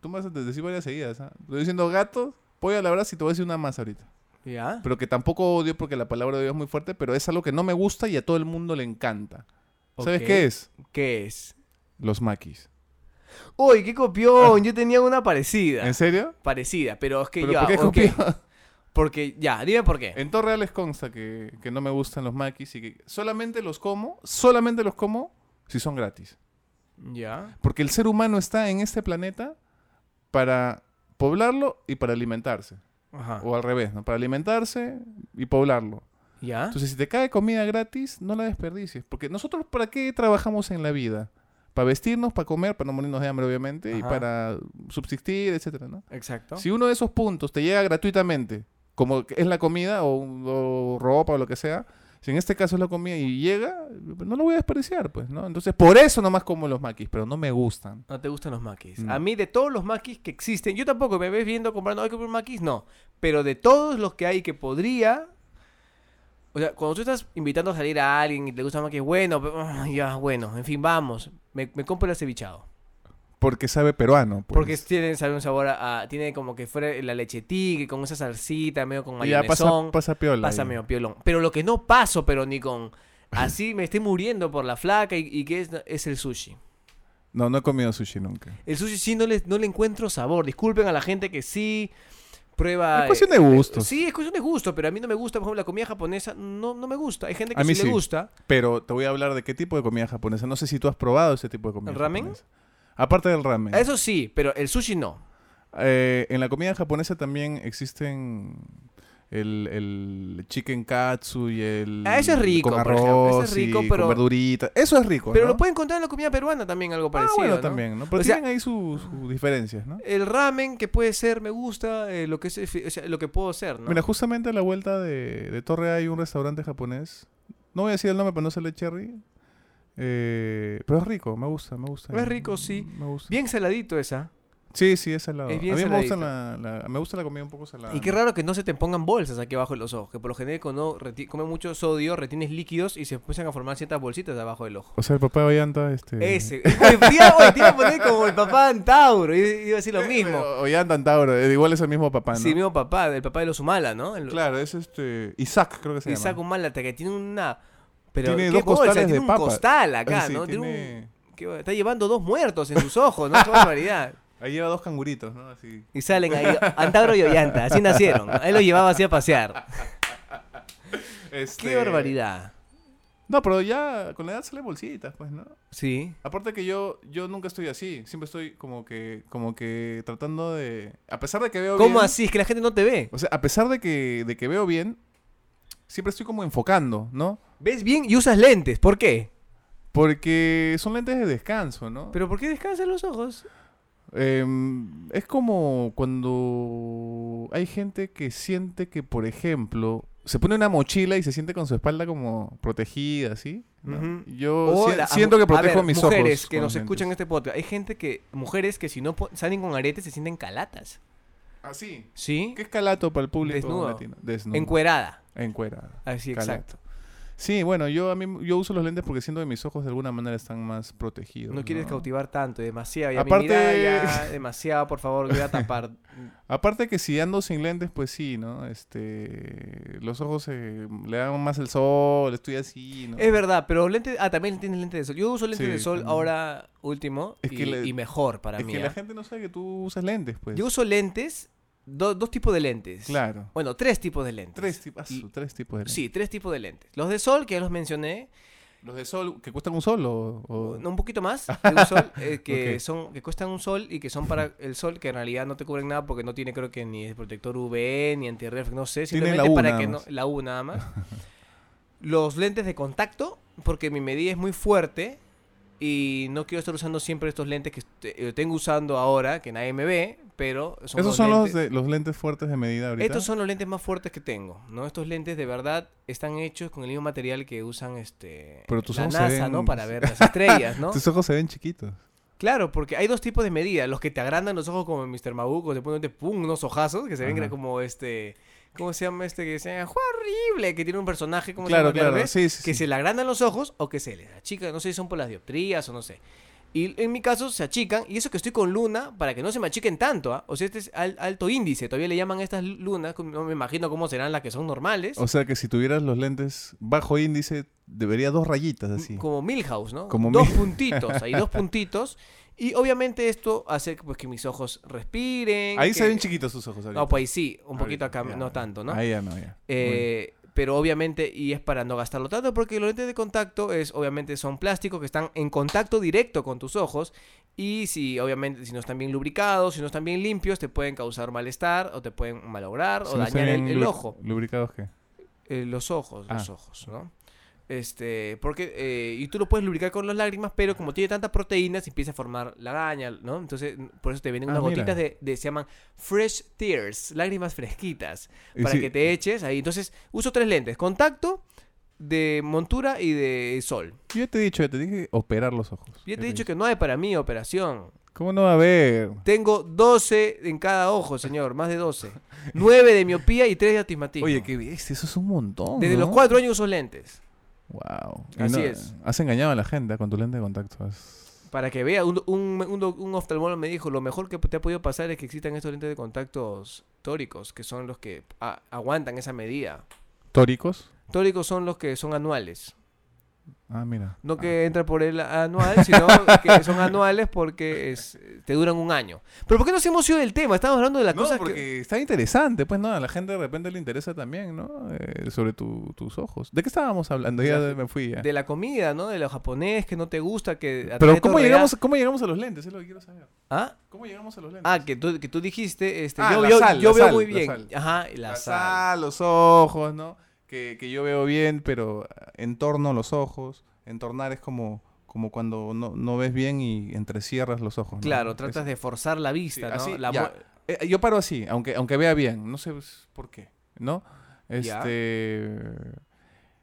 Tú me vas a decir varias seguidas, ¿ah? Te voy diciendo gatos, pollo a la brasa y te voy a decir una más ahorita. ¿Ya? Pero que tampoco odio porque la palabra odio es muy fuerte, pero es algo que no me gusta y a todo el mundo le encanta. ¿Sabes qué es? ¿Qué es? Los maquis. Uy, qué copión. Yo tenía una parecida. ¿En serio? Parecida, pero es que ¿Pero ya, por qué. Porque, ya, dime por qué. En Torre les consta que, que no me gustan los maquis y que solamente los como, solamente los como si son gratis. Ya. Porque el ser humano está en este planeta para poblarlo y para alimentarse. Ajá. O al revés, ¿no? Para alimentarse y poblarlo. ¿Ya? Entonces, si te cae comida gratis, no la desperdicies. Porque nosotros, ¿para qué trabajamos en la vida? Para vestirnos, para comer, para no morirnos de hambre, obviamente, y para subsistir, etcétera, ¿no? Exacto. Si uno de esos puntos te llega gratuitamente, como que es la comida o, o ropa o lo que sea, si en este caso es la comida y llega, no lo voy a desperdiciar, pues, ¿no? Entonces, por eso nomás como los maquis, pero no me gustan. No te gustan los maquis. No. A mí, de todos los maquis que existen, yo tampoco me ves viendo comprando, hay que comprar maquis, no. Pero de todos los que hay que podría. O sea, cuando tú estás invitando a salir a alguien y te gusta maquis, bueno, pero, ah, ya, bueno, en fin, vamos. Me, me compro el acevichado. Porque sabe peruano, pues. Porque tiene, sabe, un sabor a, a- Tiene como que fuera la leche tigre, con esa salsita, medio con Y ya pasa, pasa piola. Pasa medio piolón. Pero lo que no paso, pero ni con. Así me estoy muriendo por la flaca y, y que es, es el sushi. No, no he comido sushi nunca. El sushi sí no le, no le encuentro sabor. Disculpen a la gente que sí prueba. Es cuestión de eh, gustos. Sí, es cuestión de gusto, pero a mí no me gusta, por ejemplo, la comida japonesa no, no me gusta. Hay gente que A mí sí, sí. le gusta. Pero te voy a hablar de qué tipo de comida japonesa. No sé si tú has probado ese tipo de comida ¿El ramen? japonesa. Aparte del ramen. Eso sí, pero el sushi no. Eh, en la comida japonesa también existen el, el chicken katsu y el... Ah, eso es rico, Con por ejemplo. Eso arroz es rico, y pero- con verdurita. Eso es rico, Pero ¿no? lo pueden encontrar en la comida peruana también, algo Ah, parecido. bueno, ¿no? también, ¿no? Pero O sea- tienen ahí sus sus diferencias, ¿no? El ramen que puede ser, me gusta, eh, lo que es, o sea, lo que puedo ser, ¿no? Mira, justamente a la vuelta de, de Torre hay un restaurante japonés. No voy a decir el nombre para no hacerle cherry. Eh, pero es rico, me gusta, me gusta. Es rico, sí. Me gusta. Bien saladito esa. Sí, sí, es salado. Es bien a mí me gusta, la, la- me gusta la comida un poco salada. Y qué raro que no se te pongan bolsas aquí abajo de los ojos. Que por lo general cuando reti- comes mucho sodio, retienes líquidos y se empiezan a formar ciertas bolsitas debajo del ojo. O sea, el papá de Ollanta, este... Ese. Te iba a poner como el papá Antauro. Iba iba a decir lo mismo. O- Ollanta Antauro, eh, igual es el mismo papá, ¿no? Sí, mismo papá, el papá de los Humala, ¿no? El, Claro, es este... Isaac, creo que se Isaac llama. Humala, que tiene una... Pero Tiene ¿qué dos bolsa? costales Tiene de un costal acá, Ah, sí, ¿no? Tiene tiene- un... qué- está llevando dos muertos en sus ojos, ¿no? Qué barbaridad. Ahí lleva dos canguritos, ¿no? Así. Y salen ahí, Antauro y Ollanta, así nacieron. Él los llevaba así a pasear. Este- Qué barbaridad. No, pero ya con la edad sale bolsitas, pues, ¿no? Sí. Aparte que yo, yo nunca estoy así. Siempre estoy como que, como que tratando de... A pesar de que veo ¿Cómo bien... así? Es que la gente no te ve. O sea, a pesar de que, de que veo bien, siempre estoy como enfocando, ¿no? Ves bien y usas lentes. ¿Por qué? Porque son lentes de descanso, ¿no? ¿Pero por qué descansan los ojos? Em, es como cuando hay gente que siente que, por ejemplo, se pone una mochila y se siente con su espalda como protegida, ¿sí? Yo O si- la- siento que a protejo ver, mis ojos. mujeres que nos escuchan este podcast. Hay gente que, mujeres que si no salen con aretes se sienten calatas. ¿Ah, sí? ¿Qué es calato para el público Desnudo. latino? Desnudo. Encuerada. Encuerada. Así, Calato. exacto. Sí, bueno, yo a mí yo uso los lentes porque siento que mis ojos de alguna manera están más protegidos. No quieres cautivar tanto, demasiado. Ya Aparte- mi mirada ya, demasiado, por favor, voy a tapar. Aparte que si ando sin lentes, pues sí, ¿no? Este, los ojos eh, le dan más el sol, estoy así, ¿no? Es verdad, pero lentes. Ah, también tienes lentes de sol. Yo uso lentes Sí, de sol también. ahora último Es y, que le- y mejor para es mí. que ¿ah? la gente no sabe que tú usas lentes, pues. Yo uso lentes, do- dos tipos de lentes. Claro. Bueno, tres tipos de lentes. Tres, tipos, Y- tres tipos de lentes. Sí, tres tipos de lentes. Los de sol, que ya los mencioné, ¿Los de sol que cuestan un sol o...? o- no, un poquito más de un sol, eh, que son que cuestan un sol y que son para el sol, que en realidad no te cubren nada porque no tiene creo que ni protector UV ni antirref, no sé, simplemente la U para que no la U nada más. Los lentes de contacto, porque mi medida es muy fuerte y no quiero estar usando siempre estos lentes que eh, tengo usando ahora, que nadie me ve, pero son Esos los son lentes- los, de, los lentes fuertes de medida ahorita. estos son los lentes más fuertes que tengo, ¿no? Estos lentes de verdad están hechos con el mismo material que usan este Pero tus la ojos se NASA, ¿no? ven- Para ver las estrellas, ¿no? Tus ojos se ven chiquitos. Claro, porque hay dos tipos de medida, los que te agrandan los ojos como Mr. Mabuco, te ponen pum, unos ojazos que se ven Ajá. como este ¿cómo se llama este que se llama "Jue horrible, que tiene un personaje como Claro, se llama? claro. Sí, sí, que sí. se le agrandan los ojos o que se les achican, no sé si son por las dioptrías o no sé. Y en mi caso se achican, y eso que estoy con luna para que no se me achiquen tanto, ¿ah? O sea, este es al- alto índice, todavía le llaman a estas lunas, no me imagino cómo serán las que son normales. O sea que si tuvieras los lentes bajo índice, debería dos rayitas así. Como Milhouse, ¿no? Como dos Mil- puntitos, ahí dos puntitos. Y obviamente esto hace pues, que mis ojos respiren. Ahí que- se ven chiquitos tus ojos. ahorita. No, pues ahí sí, un poquito acá, ya, no tanto, ¿no? Ahí ya no, ya. Eh, pero obviamente, y es para no gastarlo tanto, porque los lentes de contacto es, obviamente, son plásticos que están en contacto directo con tus ojos. Y si, obviamente, si no están bien lubricados, si no están bien limpios, te pueden causar malestar, o te pueden malograr, Si o no dañar el, ojo. ¿Lubricados qué? Eh, los ojos, los Ah. ojos, ¿no? Este, porque, eh, y tú lo puedes lubricar con las lágrimas, pero como tiene tantas proteínas, empieza a formar lagaña, ¿no? Entonces, por eso te vienen Ah, unas mira. gotitas de, de- se llaman fresh tears, lágrimas fresquitas, para que te eches ahí. Entonces, uso tres lentes, contacto, de montura y de sol. Yo te he dicho, ya te dije operar los ojos. Ya te he dicho que no hay para mí operación. ¿Cómo no va a haber? Tengo 12 en cada ojo, señor, más de 12. 9 de miopía y 3 de astigmatismo. Oye, qué bestia, eso es un montón. Desde ¿no? los 4 años uso lentes. Wow. Así es. Has engañado a la gente con tu lente de contacto. has- Para que vea, un, un, un, un oftalmólogo me dijo, lo mejor que te ha podido pasar es que existan estos lentes de contactos tóricos, que son los que a- aguantan esa medida. ¿Tóricos? Tóricos son los que son anuales. Ah, mira. No que entra por el anual, sino que son anuales porque es, te duran un año. Pero ¿por qué nos hemos ido del tema? Estamos hablando de las No, cosas porque que... está interesante, pues, ¿no? A la gente de repente le interesa también, ¿no? Eh, sobre tu- tus ojos. ¿De qué estábamos hablando? Ya la- me fui ya. De la comida, ¿no? De lo japonés que no te gusta, que... Pero ¿cómo llegamos, ¿cómo llegamos a los lentes? Es lo que quiero saber. ¿Ah? ¿Cómo llegamos a los lentes? Ah, que tú, que tú dijiste, este, Ah, yo, la yo- sal, yo la veo sal, muy la bien. sal. Ajá, la, La sal. sal, los ojos, ¿no? Que, que yo veo bien, pero entorno los ojos. Entornar es como, como cuando no, no ves bien y entrecierras los ojos. ¿no? Claro, Es- tratas de forzar la sí, vista, ¿no? así, La ya. mu- Eh, yo paro así, aunque, aunque vea bien. No sé por qué, ¿no? Ya. Este...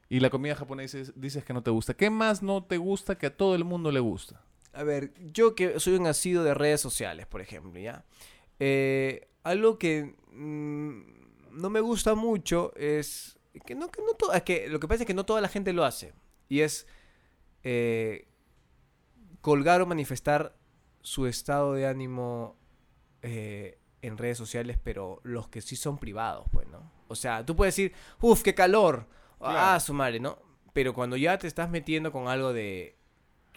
Y la comida japonesa dices, dices que no te gusta. ¿Qué más no te gusta que a todo el mundo le gusta? A ver, yo que soy un nacido de redes sociales, por ejemplo, ¿ya? Eh, algo que mm, no me gusta mucho es que no, que no to- es que lo que pasa es que no toda la gente lo hace. Y es eh, colgar o manifestar su estado de ánimo eh, en redes sociales, pero los que sí son privados, pues, ¿no? O sea, tú puedes decir, uff, qué calor. Ah, Claro. su madre, ¿no? Pero cuando ya te estás metiendo con algo de...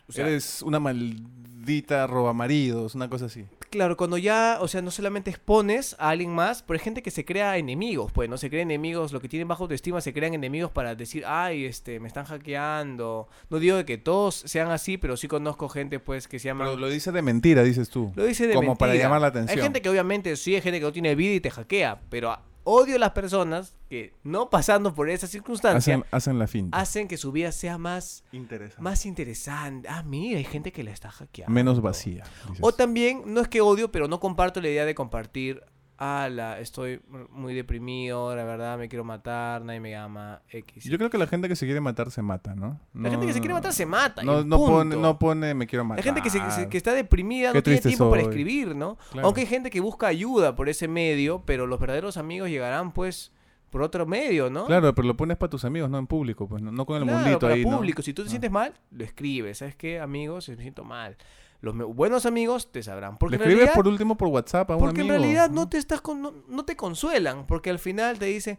o sea, Eres una maldita robamaridos, una cosa así. Claro, cuando ya, o sea, no solamente expones a alguien más, pero hay gente que se crea enemigos, pues, ¿no? Se crea enemigos, lo que tienen bajo autoestima se crean enemigos para decir, ay, este, me están hackeando. No digo de que todos sean así, pero sí conozco gente, pues, que se llama... Pero lo dice de mentira, dices tú. Lo dice de como para llamar la atención. Hay gente que obviamente sí, hay gente que no tiene vida y te hackea, pero odio a las personas que, no pasando por esa circunstancia, Hacen, hacen la finta. hacen que su vida sea más, Interesante. más interesante. Ah, mira, hay gente que la está hackeando. Menos vacía. dices. O también, no es que odio, pero no comparto la idea de compartir ala, estoy muy deprimido, la verdad me quiero matar, nadie me ama, X. Yo creo que la gente que se quiere matar se mata, ¿no? la gente que se quiere matar se mata. No, no, pone, no pone me quiero matar. Hay gente que, se- que está deprimida, Qué no tiene tiempo para escribir, ¿no? Claro. Aunque hay gente que busca ayuda por ese medio, pero los verdaderos amigos llegarán, pues, por otro medio, ¿no? Claro, pero lo pones para tus amigos, no en público, pues no, no con el Claro, mundito para ahí, ¿no? público. Si tú te Ah. sientes mal, lo escribes. ¿Sabes qué, amigos? Me siento mal. Los buenos amigos te sabrán. Porque Le escribes realidad, por último por WhatsApp a un porque amigo. en realidad no te estás con- no, no te consuelan, porque al final te dicen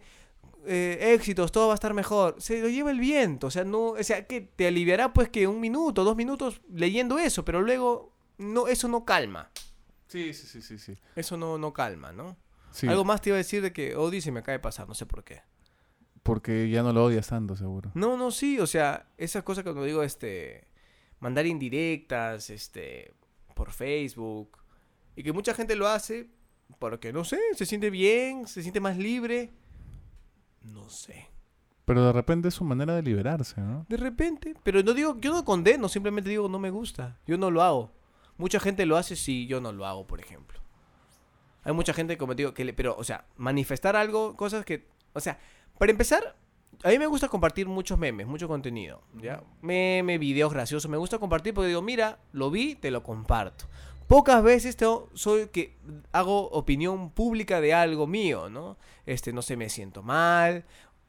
eh, éxitos, todo va a estar mejor. Se lo lleva el viento, o sea, no, o sea, que te aliviará pues que un minuto, dos minutos leyendo eso, pero luego no eso no calma. Sí, sí, sí, sí, sí. Eso no no calma, ¿no? Sí, Algo más te iba a decir de que Odi se me acaba de pasar, no sé por qué. porque ya no lo odias tanto, seguro. No, no, sí, o sea, esas cosas que cuando digo, este, mandar indirectas, este, por Facebook, y que mucha gente lo hace porque, no sé, se siente bien, se siente más libre, no sé. Pero de repente es su manera de liberarse, ¿no? De repente, pero no digo, yo no condeno, simplemente digo, no me gusta, yo no lo hago. Mucha gente lo hace si yo no lo hago, por ejemplo. Hay mucha gente, como te digo, que le, pero, o sea, manifestar algo, cosas que, o sea, para empezar, a mí me gusta compartir muchos memes, mucho contenido, ¿ya? Meme, videos graciosos, me gusta compartir porque digo, mira, lo vi, te lo comparto. Pocas veces tengo- soy que hago opinión pública de algo mío, ¿no? Este, no sé, me siento mal,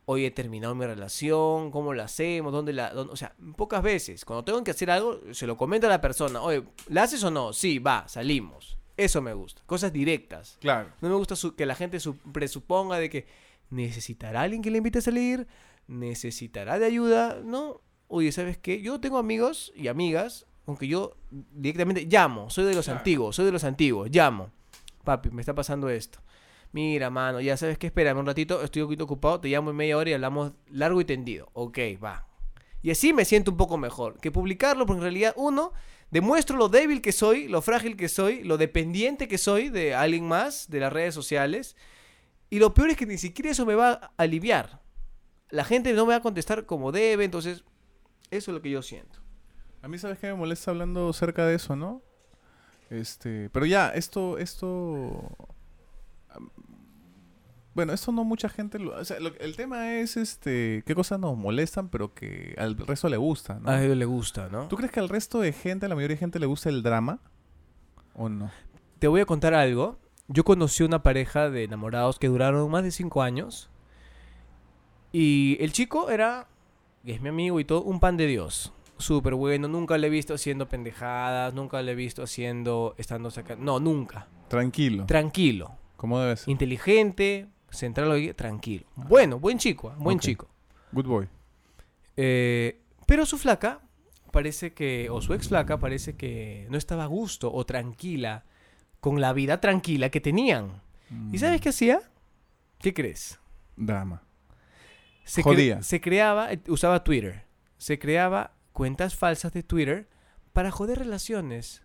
hoy he terminado mi relación, cómo la hacemos, dónde la, dónde- o sea, pocas veces. Cuando tengo que hacer algo, se lo comento a la persona, oye, ¿la haces o no? Sí, va, salimos. Eso me gusta, cosas directas. Claro. No me gusta su- que la gente su- presuponga de que necesitará alguien que le invite a salir, necesitará de ayuda, ¿no? Oye, ¿sabes qué? Yo tengo amigos y amigas, aunque yo directamente llamo, soy de los Claro. antiguos, soy de los antiguos, llamo. Papi, me está pasando esto. Mira, mano, ya sabes qué, espérame un ratito, estoy un poquito ocupado, te llamo en media hora y hablamos largo y tendido. Ok, va. Y así me siento un poco mejor que publicarlo, porque en realidad, uno, demuestro lo débil que soy, lo frágil que soy, lo dependiente que soy de alguien más, de las redes sociales. Y lo peor es que ni siquiera eso me va a aliviar. La gente no me va a contestar como debe, entonces, eso es lo que yo siento. A mí, ¿sabes qué me molesta hablando cerca de eso, no? Este, pero ya, esto, esto... Bueno, esto no mucha gente lo... O sea, lo- el tema es, este, qué cosas nos molestan, pero que al resto le gusta, ¿no? A él le gusta, ¿no? ¿Tú crees que al resto de gente, a la mayoría de gente, le gusta el drama? ¿O no? Te voy a contar algo. Yo conocí una pareja de enamorados que duraron más de cinco años. Y el chico era, que es mi amigo y todo, un pan de Dios. Súper bueno. Nunca le he visto haciendo pendejadas. Nunca le he visto haciendo, estando sacando. No, nunca. Tranquilo. Tranquilo. ¿Cómo debe ser? Inteligente. Centrado, ahí, tranquilo. Bueno, buen chico, ah, buen chico. Good boy. Eh, pero su flaca parece que, o su ex flaca parece que no estaba a gusto o tranquila con la vida tranquila que tenían. ¿Y sabes qué hacía? ¿Qué crees? Mm, Drama. Se, cre- Jodía. se creaba, eh, usaba Twitter, se creaba cuentas falsas de Twitter para joder relaciones.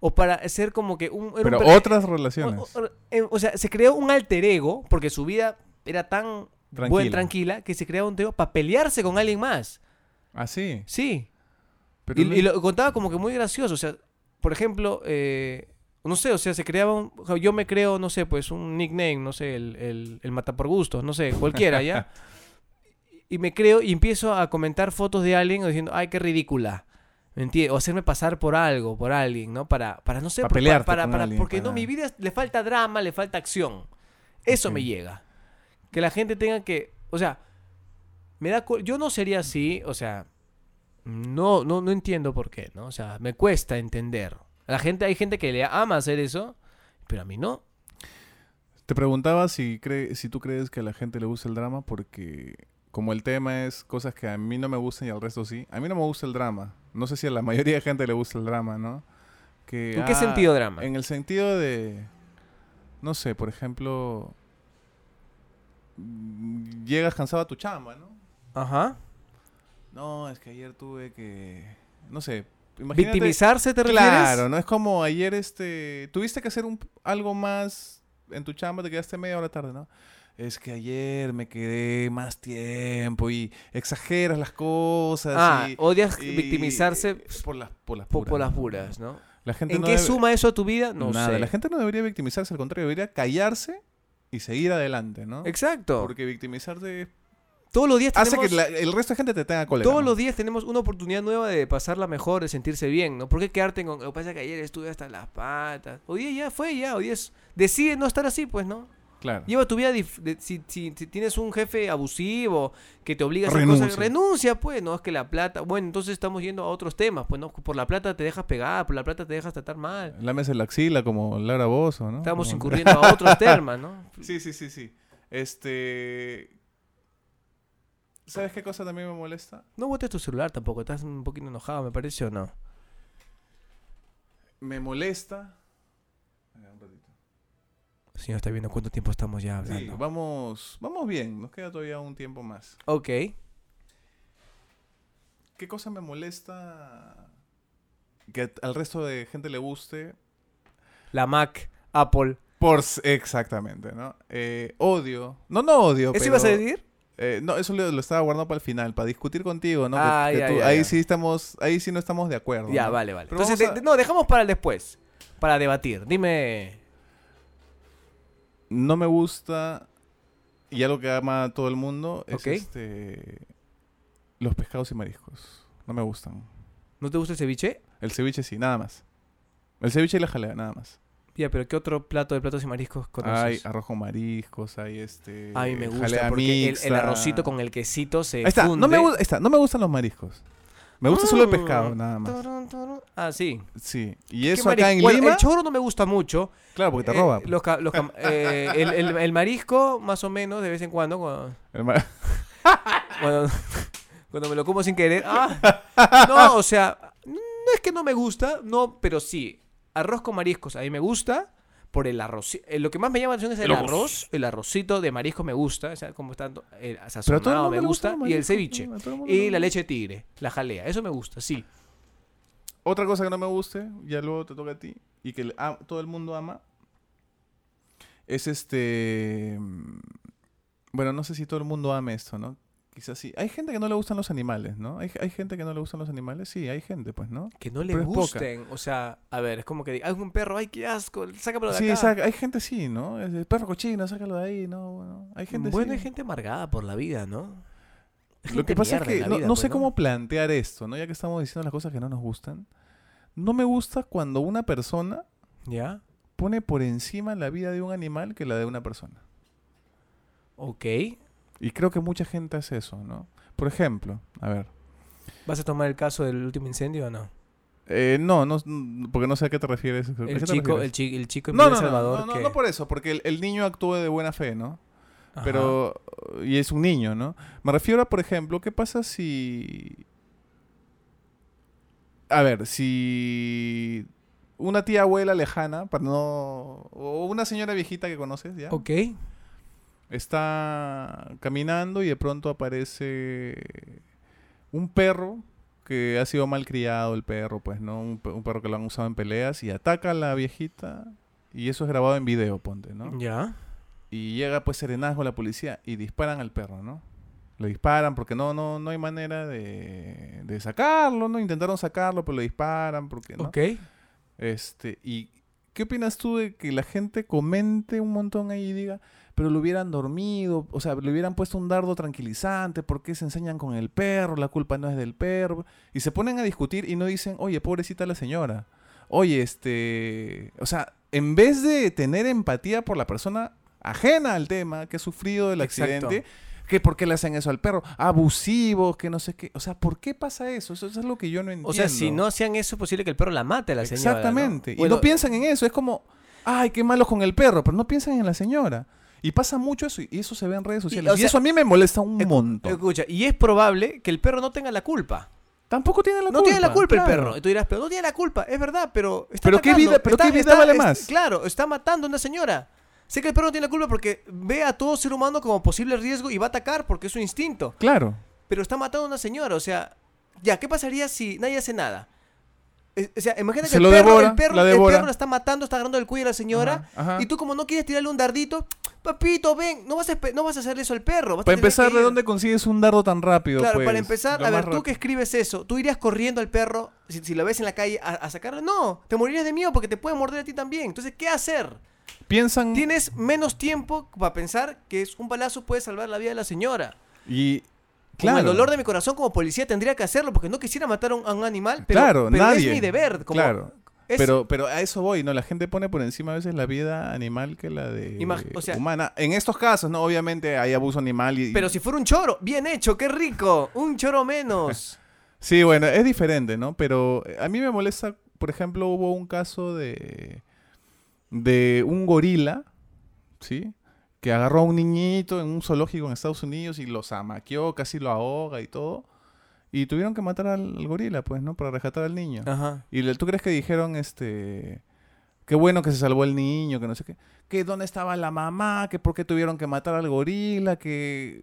O para hacer como que un... Pero per- otras relaciones. O, o- eh, o sea, se creó un alter ego porque su vida era tan Tranquila. buena, tranquila, que se creaba un ego para pelearse con alguien más. Ah, sí. Sí. Pero Y, no- y lo contaba como que muy gracioso. O sea, por ejemplo, eh, no sé, o sea, se creaba un. Yo me creo, no sé, pues un nickname, no sé, el, el, el mata por gusto, no sé, cualquiera, ¿ya? y me creo y empiezo a comentar fotos de alguien diciendo, ay, qué ridícula. ¿Me entiendes? O hacerme pasar por algo, por alguien, ¿no? Para, para no sé, para, para- alguien, porque no, para- mi vida le falta drama, le falta acción. Eso me llega. Que la gente tenga que, o sea, me da, yo no sería así, o sea, no, no, no entiendo por qué, ¿no? O sea, me cuesta entender. La gente, hay gente que le ama hacer eso, pero a mí no. Te preguntaba si, cree, si tú crees que a la gente le gusta el drama porque como el tema es cosas que a mí no me gustan y al resto sí. A mí no me gusta el drama. No sé si a la mayoría de gente le gusta el drama, ¿no? Que, ¿En qué ah, sentido drama? En el sentido de, no sé, por ejemplo, llegas cansado a tu chamba, ¿no? Ajá. No, es que ayer tuve que, no sé, imagínate. ¿Victimizarse te refieres? Claro, no es como ayer este tuviste que hacer un, algo más en tu chamba, te quedaste media hora tarde, ¿no? Es que ayer me quedé más tiempo y exageras las cosas Ah, y, odias y- victimizarse por las por las puras, por las puras, ¿no? La gente ¿En no qué debe- suma eso a tu vida? No Nada, sé. la gente no debería victimizarse, al contrario, debería callarse y seguir adelante, ¿no? Exacto. Porque victimizarte todos los días hace tenemos... que la- el resto de gente te tenga cólera. Todos ¿no? los días tenemos una oportunidad nueva de pasarla mejor, de sentirse bien, ¿no? ¿Por qué quedarte con... Lo que pasa es que ayer estuve hasta las patas. Hoy día ya fue, ya. Hoy día es... Decide no estar así, pues, ¿no? Claro. Lleva tu vida... dif- de- si, si- si tienes un jefe abusivo que te obliga a hacer Renuncia. cosas... Renuncia, pues. No es que la plata... Bueno, entonces estamos yendo a otros temas, pues, ¿no? Por la plata te dejas pegar, por la plata te dejas tratar mal. Lámese la axila como Laura Bozo, ¿no? Estamos Como- incurriendo a otros temas, ¿no? Sí, sí, sí, sí. Este... ¿Sabes qué cosa también me molesta? No botes tu celular tampoco. Estás un poquito enojado, me parece, ¿o no? Me molesta... Un ratito. El señor está viendo cuánto tiempo estamos ya Sí, hablando. vamos, vamos bien, nos queda todavía un tiempo más. Ok. ¿Qué cosa me molesta que al resto de gente le guste? La Mac, Apple. Por exactamente, ¿no? Eh, odio. No, no odio. ¿Eso pero, ibas a decir? Eh, no, eso lo, lo estaba guardando para el final, para discutir contigo, ¿no? Ah, que ya, tú- ya, ahí ya. sí estamos, ahí sí no estamos de acuerdo. Ya, ¿no? vale, vale. Pero Entonces, de- no, dejamos para el después. Para debatir. Dime. No me gusta y algo que ama todo el mundo es este los pescados y mariscos. No me gustan. ¿No te gusta el ceviche? El ceviche sí, nada más. El ceviche y la jalea, nada más. Ya, pero ¿qué otro plato de platos y mariscos Hay conoces? arroz con mariscos, hay este. A mí me gusta porque el, el arrocito con el quesito se Ahí está, funde. no me, está, no me gustan los mariscos. Me gusta solo el Mm. pescado, nada más. Turun. Ah, sí. Sí. Y ¿Qué eso acá en Bueno, Lima. el choro no me gusta mucho. Claro, porque te Eh, roba. pues. los los eh, el, el- el marisco, más o menos, de vez en cuando, cuando, El cuando, cuando me lo como sin querer. ¡Ah! No, o sea, no es que no me gusta, no, pero sí. Arroz con mariscos, a mí me gusta. Por el arroz. eh, Lo que más me llama la atención es el El arroz. arroz. El arrocito de marisco me gusta. O sea, como está eh, sazonado me gusta. Y el mariscos, ceviche. mundo Y la leche de tigre. La jalea. Eso me gusta, sí. Otra cosa que no me guste, ya luego te toca a ti, y que ah, todo el mundo ama, es este... mm, Bueno, no sé si todo el mundo ama esto, ¿no? Quizás sí. Hay gente que no le gustan los animales, ¿no? Hay, hay gente que no le gustan los animales, sí, hay gente, pues, ¿no? Que no le Pero gusten. O sea, a ver, es como que diga, ay, un perro, ay, qué asco. Sácamelo de Sí, acá. saca- hay gente sí, ¿no? Es el perro cochino, sácalo de ahí, ¿no? Bueno, hay gente bueno, sí. hay gente amargada por la vida, ¿no? Hay Lo gente que pasa es que no, vida, no pues, sé cómo plantear esto, ¿no? Ya que estamos diciendo las cosas que no nos gustan. No me gusta cuando una persona ¿Ya? pone por encima la vida de un animal que la de una persona. Ok. Y creo que mucha gente hace eso, ¿no? Por ejemplo, a ver. ¿Vas a tomar el caso del último incendio o no? eh, no, no, porque no sé a qué te refieres. ¿A qué El te chico, refieres? el, chi- el chico no, no, no, Salvador no, no, que... no por eso, porque el, el niño actúa de buena fe, ¿no? Ajá. Pero, y es un niño, ¿no? Me refiero a, por ejemplo, ¿qué pasa si... A ver, si una tía abuela lejana, para no... O una señora viejita que conoces, ¿ya? Ok. Está caminando y de pronto aparece un perro que ha sido mal criado, el perro, pues, ¿no? Un, pe- un perro que lo han usado en peleas y ataca a la viejita y eso es grabado en video, ponte, ¿no? Ya. Y llega pues serenazgo la policía y disparan al perro, ¿no? Le disparan porque no, no, no hay manera de, de sacarlo, ¿no? Intentaron sacarlo, pero le disparan porque no. Ok. Este, y ¿qué opinas tú de que la gente comente un montón ahí y diga, pero lo hubieran dormido, o sea, le hubieran puesto un dardo tranquilizante, ¿por qué se enseñan con el perro? La culpa no es del perro. Y se ponen a discutir y no dicen, oye, pobrecita la señora. Oye, este, o sea, en vez de tener empatía por la persona ajena al tema, que ha sufrido del Exacto. accidente, que por qué le hacen eso al perro, abusivos, que no sé qué, o sea, ¿por qué pasa eso? Eso, eso es lo que yo no entiendo. O sea, si no hacían eso, es posible que el perro la mate a la señora. ¿no? Exactamente. Y no piensan en eso. Es como, ay, qué malo con el perro, pero no piensan en la señora. Y pasa mucho eso, y eso se ve en redes sociales. Y, o sea, eso a mí me molesta un escu- montón. Escucha, y es probable que el perro no tenga la culpa. Tampoco tiene la no culpa. tiene la culpa claro. el perro. Y tú dirás, pero no tiene la culpa. Es verdad, pero está Pero qué atacando, vida- pero está- qué vida está- vale es- más. Claro, está matando a una señora. Sé que el perro no tiene la culpa porque ve a todo ser humano como posible riesgo y va a atacar porque es su instinto. Claro. Pero está matando a una señora. O sea, ya, ¿qué pasaría si nadie hace nada? Eh, O sea, imagínate Se que lo el perro, devora, el, perro, la el perro la está matando, está agarrando el cuello a la señora. Ajá, ajá. Y tú como no quieres tirarle un dardito, Papito, ven, no vas a, no vas a hacer eso al perro. vas a Para tener empezar, ¿de ir". dónde consigues un dardo tan rápido? Claro, pues? para empezar, Lo a ver, tú que escribes eso, ¿tú irías corriendo al perro si, si lo ves en la calle a, a sacarlo? No, te morirías de miedo porque te puede morder a ti también. Entonces, ¿qué hacer? Piensan Tienes menos tiempo para pensar que es un balazo puede salvar la vida de la señora. y... Con Claro. el dolor de mi corazón como policía tendría que hacerlo porque no quisiera matar a un, a un animal, pero, claro, pero nadie. es mi deber. Como, claro. Es- Pero, pero a eso voy, ¿no? La gente pone por encima a veces la vida animal que la de Imag- o sea- humana. En estos casos, ¿no? Obviamente hay abuso animal y... pero si fuera un choro, bien hecho, qué rico, un choro menos. Sí, bueno, es diferente, ¿no? Pero eh, a mí me molesta, por ejemplo, hubo un caso de, de un gorila, ¿sí? Que agarró a un niñito en un zoológico en Estados Unidos y lo zamaqueó, casi lo ahoga y todo. Y tuvieron que matar al, al gorila, pues, ¿no? Para rescatar al niño. Ajá. ¿Y le- tú crees que dijeron, este... Qué bueno que se salvó el niño, que no sé qué. Que dónde estaba la mamá, que por qué tuvieron que matar al gorila, que...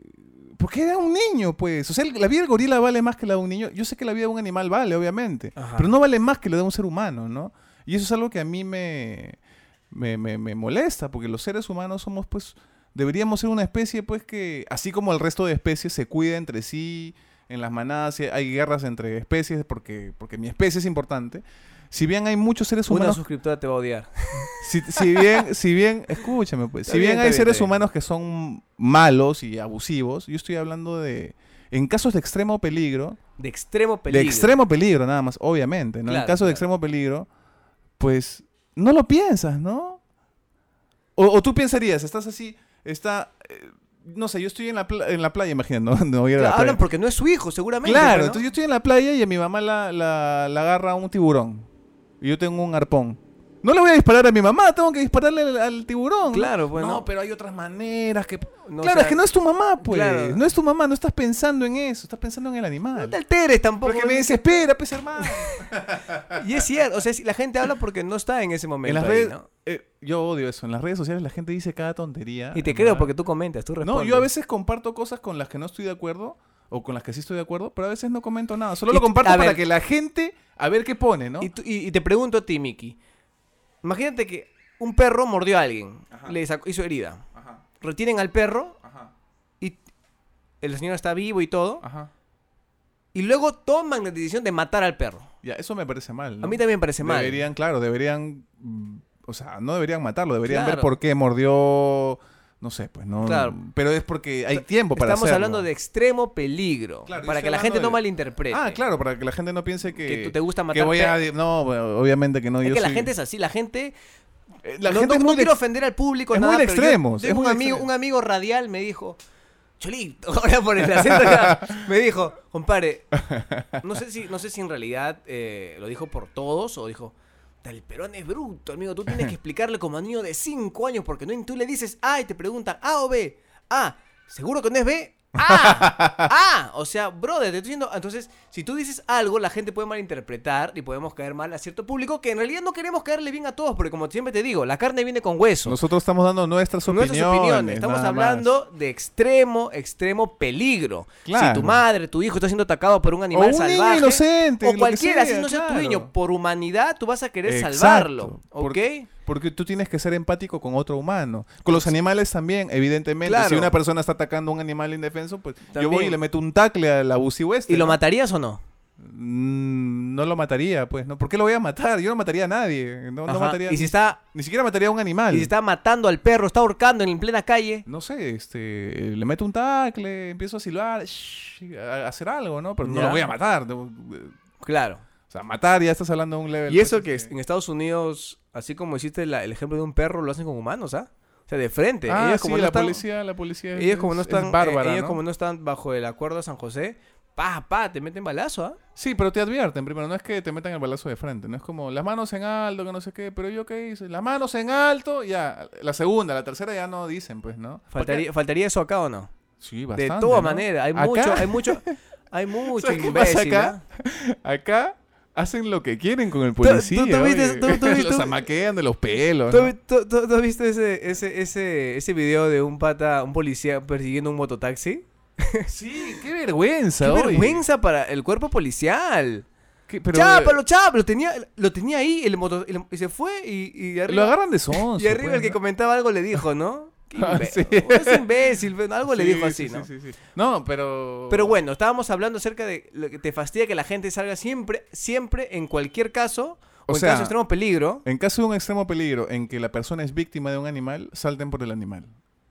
Porque era un niño, pues. O sea, la vida del gorila vale más que la de un niño. Yo sé que la vida de un animal vale, obviamente. Ajá. Pero no vale más que la de un ser humano, ¿no? Y eso es algo que a mí me, me, me- me molesta, porque los seres humanos somos, pues, deberíamos ser una especie, pues, que, así como el resto de especies, se cuida entre sí, en las manadas, hay guerras entre especies, porque, porque mi especie es importante. Si bien hay muchos seres Una humanos suscriptora te va a odiar. si, si bien, si bien, escúchame pues, Está si bien, bien, hay seres bien. humanos que son malos y abusivos, yo estoy hablando de, en casos de extremo peligro, De extremo peligro. de extremo peligro nada más, obviamente, ¿no? en Claro, casos de claro. extremo peligro, pues no lo piensas, ¿no? O, o tú pensarías, estás así, está, eh, no sé, yo estoy en la, pla- en la playa, imagino, no, no voy a ir a la Hablan playa. porque no es su hijo, seguramente. Claro, entonces yo estoy en la playa y a mi mamá la, la, la agarra un tiburón. Y yo tengo un arpón. No le voy a disparar a mi mamá, tengo que dispararle al, al tiburón. ¿no? Claro, pues, No, ¿no? pero hay otras maneras que... No, claro, o sea, es que no es tu mamá, pues. claro. No es tu mamá, no estás pensando en eso, estás pensando en el No animal. te alteres tampoco. Porque me desespera, pues hermano. Y es cierto, o sea, si la gente habla porque no está en ese momento. en las ahí, redes... ¿no? eh, yo odio eso. En las redes sociales la gente dice cada tontería. Y te ¿no? creo porque tú comentas, tú respondes. No, yo a veces comparto cosas con las que no estoy de acuerdo o con las que sí estoy de acuerdo, pero a veces no comento nada. Solo Y lo comparto para ver. que la gente a ver qué pone, ¿no? Y, tú- y- y te pregunto a ti, Miki. Imagínate que un perro mordió a alguien, Ajá. le sacó- hizo herida. Ajá, Retienen al perro ajá, y el señor está vivo y todo. ajá. Y luego toman la decisión de matar al perro. Ya, eso me parece mal. ¿no? A mí también me parece mal. Deberían, claro, deberían. mm, O sea, no deberían matarlo, deberían ver por qué mordió. No sé, pues no. Claro. Pero es porque hay tiempo para Estamos hacerlo. hablando de extremo peligro. Claro, para que la gente no de- malinterprete. Ah, claro, para que la gente no piense que. Que tú te gusta que matar voy a. No, obviamente que no. Es yo que la gente es así, la gente... Eh, La no gente no- no muy de quiero ofender al público, es muy nada, de pero yo extremos, es muy un, de amigo, un amigo radial me dijo, Cholito, ahora por el acento acá, me dijo, compadre, no sé si, no sé si en realidad eh, lo dijo por todos o dijo, el Perón es bruto, amigo, tú tienes que explicarle como a niño de 5 años, porque no, tú le dices A y te preguntan A o B, A, ¿seguro que no es B? ¡Ah! ¡Ah! O sea, brother, te estoy diciendo. Entonces, si tú dices algo, la gente puede malinterpretar y podemos caer mal a cierto público que en realidad no queremos caerle bien a todos, porque como siempre te digo, la carne viene con hueso. Nosotros estamos dando nuestras opiniones. Nuestras opiniones. Estamos hablando de extremo, extremo peligro. Claro. Si tu madre, tu hijo está siendo atacado por un animal o un niño salvaje. inocente. o cualquiera, si sea, no sea tu niño, por humanidad, tú vas a querer Exacto. salvarlo. ¿Ok? Porque tú tienes que ser empático con otro humano. Con los animales también, evidentemente. Claro. Si una persona está atacando a un animal indefenso, pues yo voy y le meto un tacle al abusivo este. ¿Y lo ¿no? matarías o no? Mm, no lo mataría, pues, ¿no? ¿Por qué lo voy a matar? Yo no mataría a nadie. No, no mataría y si está, Ni siquiera mataría a un animal. y si está matando al perro, está ahorcando en plena calle. No sé, este, le meto un tacle, empiezo a silbar, shh, a hacer algo, ¿no? Pero no Ya. lo voy a matar. no, O sea, matar ya estás hablando de un level. Y eso pues, que este- en Estados Unidos, así como hiciste la- el ejemplo de un perro, lo hacen con humanos, ¿ah? O sea, de frente. Ah, ellos sí, como no la están, policía, la policía ellos como no es- es están, bárbara, eh, ellos ¿no? como no están bajo el acuerdo de San José, pa, pa, te meten balazo, ¿ah? Sí, pero te advierten primero, no es que te metan el balazo de frente, no es como las manos en alto, que no sé qué, pero yo qué hice, las manos en alto, ya, la segunda, la tercera ya no dicen, pues, ¿no? Faltaría, ¿Faltaría eso acá o no? Sí, bastante. de todas ¿no? maneras, hay Acá- mucho, hay mucho, hay mucho ¿Sabes qué pasa imbécil, acá? ¿ah? Acá hacen lo que quieren con el tú- policía. tú viste- Los amaquean de los pelos. ¿Tú, ¿no? tú- tú- tú has visto ese, ese, ese, ese video de un pata, un policía persiguiendo un mototaxi? Sí, qué vergüenza, ¡Qué oye. vergüenza para el cuerpo policial! ¿Qué- pero, ¡Chápalo, chápalo! Lo tenía, lo tenía ahí el moto, el- y se fue y, y arriba, Lo agarran de sonso. y arriba pues, el que ¿no? comentaba algo le dijo, ¿no? Ah, imbe- sí. Es imbécil, algo le dijo sí, así, ¿no? sí, sí, sí. No, pero... Pero bueno, estábamos hablando acerca de lo que te fastidia que la gente salga siempre, siempre, en cualquier caso, o, O en sea, caso de extremo peligro. En caso de un extremo peligro en que la persona es víctima de un animal, salten por el animal.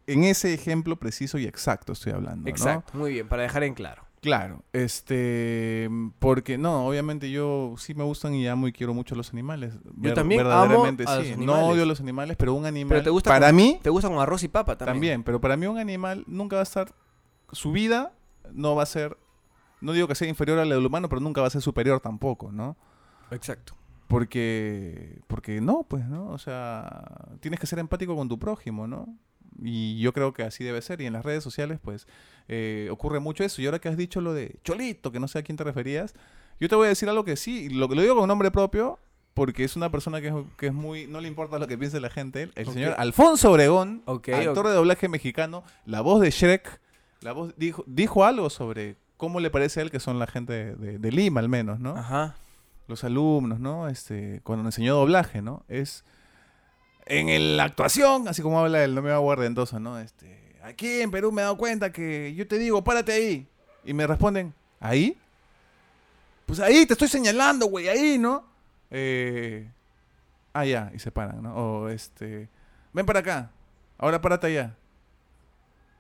En ese ejemplo preciso y exacto estoy hablando, ¿no? Exacto, muy bien, para dejar en claro. Claro, este, porque no, obviamente yo sí me gustan y amo y quiero mucho los animales. Ver- también amo a los sí. No odio los animales, pero un animal Pero te gusta para con- mí Te gusta con arroz y papa también. también, pero para mí un animal nunca va a estar su vida no va a ser no digo que sea inferior a la del humano, pero nunca va a ser superior tampoco, ¿no? Exacto. Porque porque no, pues, ¿no? O sea, tienes que ser empático con tu prójimo, ¿no? Y yo creo que así debe ser. Y en las redes sociales, pues, eh, ocurre mucho eso. Y ahora que has dicho lo de Cholito, que no sé a quién te referías, yo te voy a decir algo que sí, lo, lo digo con nombre propio, porque es una persona que es, que es muy... No le importa lo que piense la gente. El señor Alfonso Obregón, Ok, actor de doblaje mexicano, la voz de Shrek, la voz dijo, dijo algo sobre cómo le parece a él que son la gente de, de- de Lima, al menos, ¿no? Ajá. los alumnos, ¿no? Este, cuando enseñó doblaje, ¿no? Es en la actuación, así como habla el no me va guardentoso, ¿no? Este, aquí en Perú me he dado cuenta que yo te digo, párate ahí. Y me responden, ¿ahí? Pues ahí, te estoy señalando, güey, ahí, ¿no? Eh, ah, y se paran, ¿no? O este, ven para acá, ahora párate allá.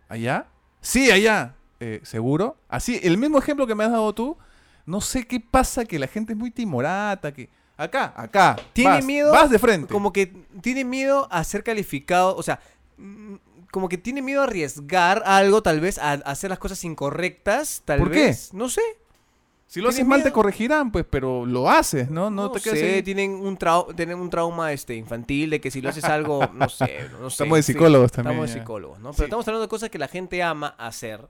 ¿Allá? Sí, allá. Eh, ¿Seguro? Así, el mismo ejemplo que me has dado tú, no sé qué pasa, que la gente es muy timorata, que... Acá, acá. Tiene vas, miedo Vas de frente. Como que tiene miedo a ser calificado, o sea, mm, como que tiene miedo a arriesgar algo, tal vez, a, a hacer las cosas incorrectas, tal ¿Por qué? vez. No sé. si lo haces mal te corregirán, pues, pero lo haces, ¿no? No, No, te quedas sé, ahí. tienen un, trau- tienen un trauma este, infantil de que si lo haces algo, no sé, no sé. Estamos de sí, psicólogos también, Estamos de psicólogos, ¿no? Pero Sí. estamos hablando de cosas que la gente ama hacer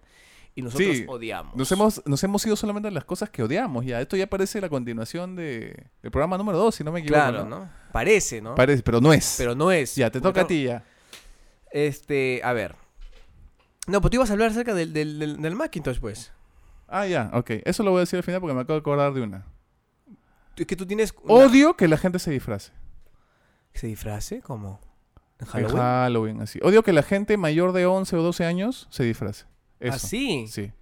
y nosotros Sí, odiamos. Nos hemos, nos hemos ido solamente a las cosas que odiamos, ya. Esto ya parece la continuación de, del programa número 2, si no me equivoco. Claro, ¿no? Parece, ¿no? Parece, pero no es. Pero no es. ya, te toca a ti ya. Este, a ver. No, pues tú ibas a hablar acerca del, del, del, del Macintosh, pues. Ah, ya, ok. Eso lo voy a decir al final porque me acabo de acordar de una. Es que tú tienes... una- Odio que la gente se disfrace. ¿Se disfrace? ¿Cómo? ¿En En Halloween? Halloween, así. Odio que la gente mayor de 11 o 12 años se disfrace. Eso. ¿Ah, sí? Sí.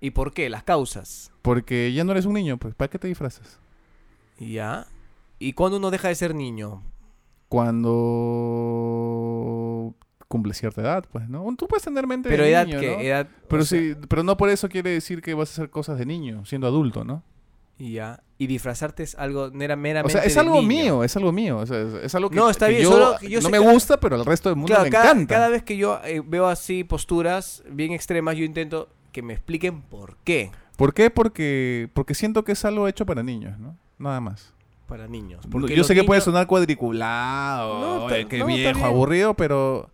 ¿Y por qué? Las causas. Porque ya no eres un niño, pues, ¿para qué te disfrazas? ¿Ya? ¿Y cuándo uno deja de ser niño? Cuando cumple cierta edad, pues, ¿no? Tú puedes tener mente Pero de edad, niño, ¿qué? ¿no? Edad... Pero sea, sí, pero no por eso quiere decir que vas a hacer cosas de niño, siendo adulto, ¿no? Y ya. Y disfrazarte es algo meramente O sea, es algo niño. mío, es algo mío. O sea, es, es algo que, No, está que bien, yo, solo que yo no me que- gusta, pero al resto del mundo Claro, le cada, encanta. cada vez que yo eh, veo así posturas bien extremas, yo intento que me expliquen por qué ¿Por qué? Porque, porque siento que es algo hecho para niños, ¿no? Nada más. para niños. Porque Yo sé que puede sonar cuadriculado, No, oye, no, está viejo, aburrido, pero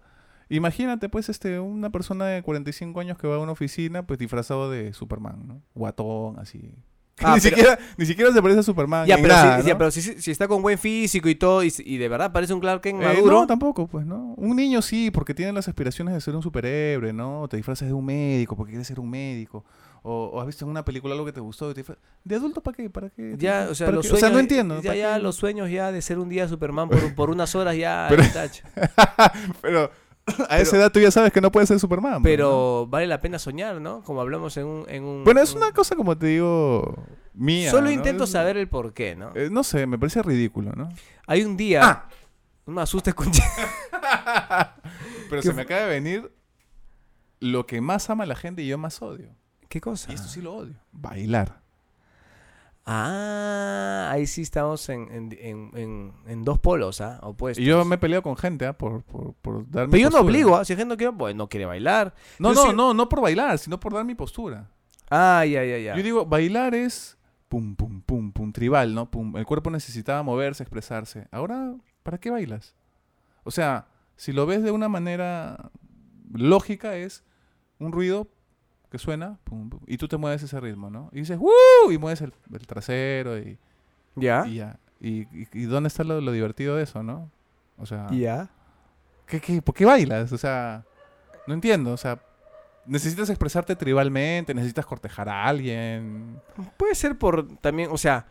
imagínate pues este una persona de 45 años que va a una oficina pues disfrazado de Superman, ¿no? Guatón, así. Ah, ni, pero- siquiera, ni siquiera se parece a Superman. Ya, pero, nada, si, ya, ¿no? pero si, si está con buen físico y todo, y, y de verdad parece un Clark Kent Eh, maduro. no, tampoco, pues, ¿no? Un niño sí, porque tiene las aspiraciones de ser un superhéroe, ¿no? O te disfrazas de un médico porque quieres ser un médico. O, o has visto en una película algo que te gustó. y te ¿De adulto para qué? ¿Para qué? ya, o sea, ¿Para los sueños, no entiendo. Ya, ¿para ya los sueños ya de ser un día Superman por, por unas horas ya. Pero-. Pero a esa edad tú ya sabes que no puedes ser Superman. ¿no? Pero vale la pena soñar, ¿no? Como hablamos en un... En un Bueno, es un- una cosa, como te digo, mía. Solo ¿no? intento Es- saber el por qué, ¿no? eh, no sé, me parece ridículo, ¿no? Hay un día... Ah. No me asustes con... Pero ¿Qué se me acaba de venir lo que más ama la gente y yo más odio. ¿Qué cosa? Y esto sí lo odio. Bailar. Ah, ahí sí estamos en, en, en, en- dos polos, ¿ah? Opuestos. Y yo me he peleado con gente, ¿ah? Por, por, por dar mi Pero yo no obligo, ¿ah? Si hay gente que pues, no quiere bailar. No, Yo no, no, no por bailar, sino por dar mi postura. Ah, ya, ya, ya. Yo digo, bailar es pum, pum, pum, pum, tribal, ¿no? Pum. El cuerpo necesitaba moverse, expresarse. Ahora, ¿para qué bailas? O sea, si lo ves de una manera lógica, es un ruido que suena, pum, pum, y tú te mueves ese ritmo, ¿no? Y dices, ¡uh! Y mueves el, el trasero y, ¿Ya? y ya. Y, y- y dónde está lo, lo divertido de eso, no? O sea, ¿Ya? ¿qué, qué, por qué bailas? O sea, no entiendo. O sea, necesitas expresarte tribalmente, necesitas cortejar a alguien. Puede ser por también, o sea,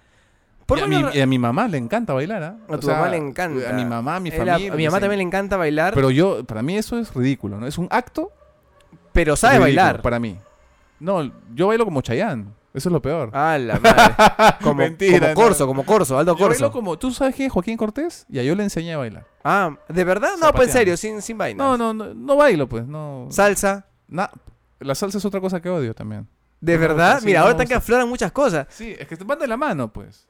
Por y, a mi, y a mi mamá le encanta bailar, ¿ah? A tu sea, mamá le encanta. A mi mamá, a mi familia. a mi mamá también le encanta bailar, pero, Pero yo, para mí eso es ridículo, ¿no? Es un acto sabe ridículo bailar. Para mí. No, yo bailo como Chayanne. Eso es lo peor. Ah, la madre. Como, Mentira, como no. Corso, como Corso, Aldo yo bailo Corso. como... ¿Tú sabes quién es Joaquín Cortés? Ya, yo le enseñé a bailar. Ah, ¿de verdad? No, pues en serio, sin, sin vaina. No, no, no, no bailo, pues. No. Salsa. La salsa es otra cosa que odio también. ¿De No me verdad? Mira, ahora están que afloran muchas cosas. Sí, es que te van de la mano, pues.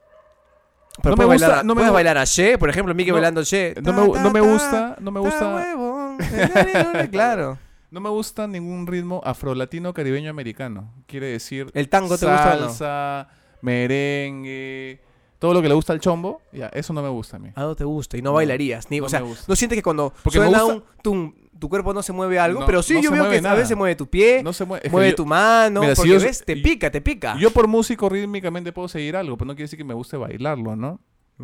Pero No me gusta- bailar, no me puedes bailar a She, por ejemplo, No, bailando She. No me, no me gusta, no me gusta, claro. No me gusta ningún ritmo afrolatino caribeño americano. Quiere decir ¿El tango te gusta no? salsa, merengue, todo lo que le gusta al chombo, ya, eso no me gusta a mí. ¿A dónde te gusta? Y no, No, bailarías. Ni, no o sea, me gusta. no sientes que cuando Porque suena gusta- un tum, tu cuerpo no se mueve algo, No, pero sí no yo se veo que a veces mueve tu pie, No se mueve. mueve yo- tu mano, Mira, si porque yo- ves, te pica, te pica. Yo por músico rítmicamente puedo seguir algo, pero no quiere decir que me guste bailarlo, ¿no?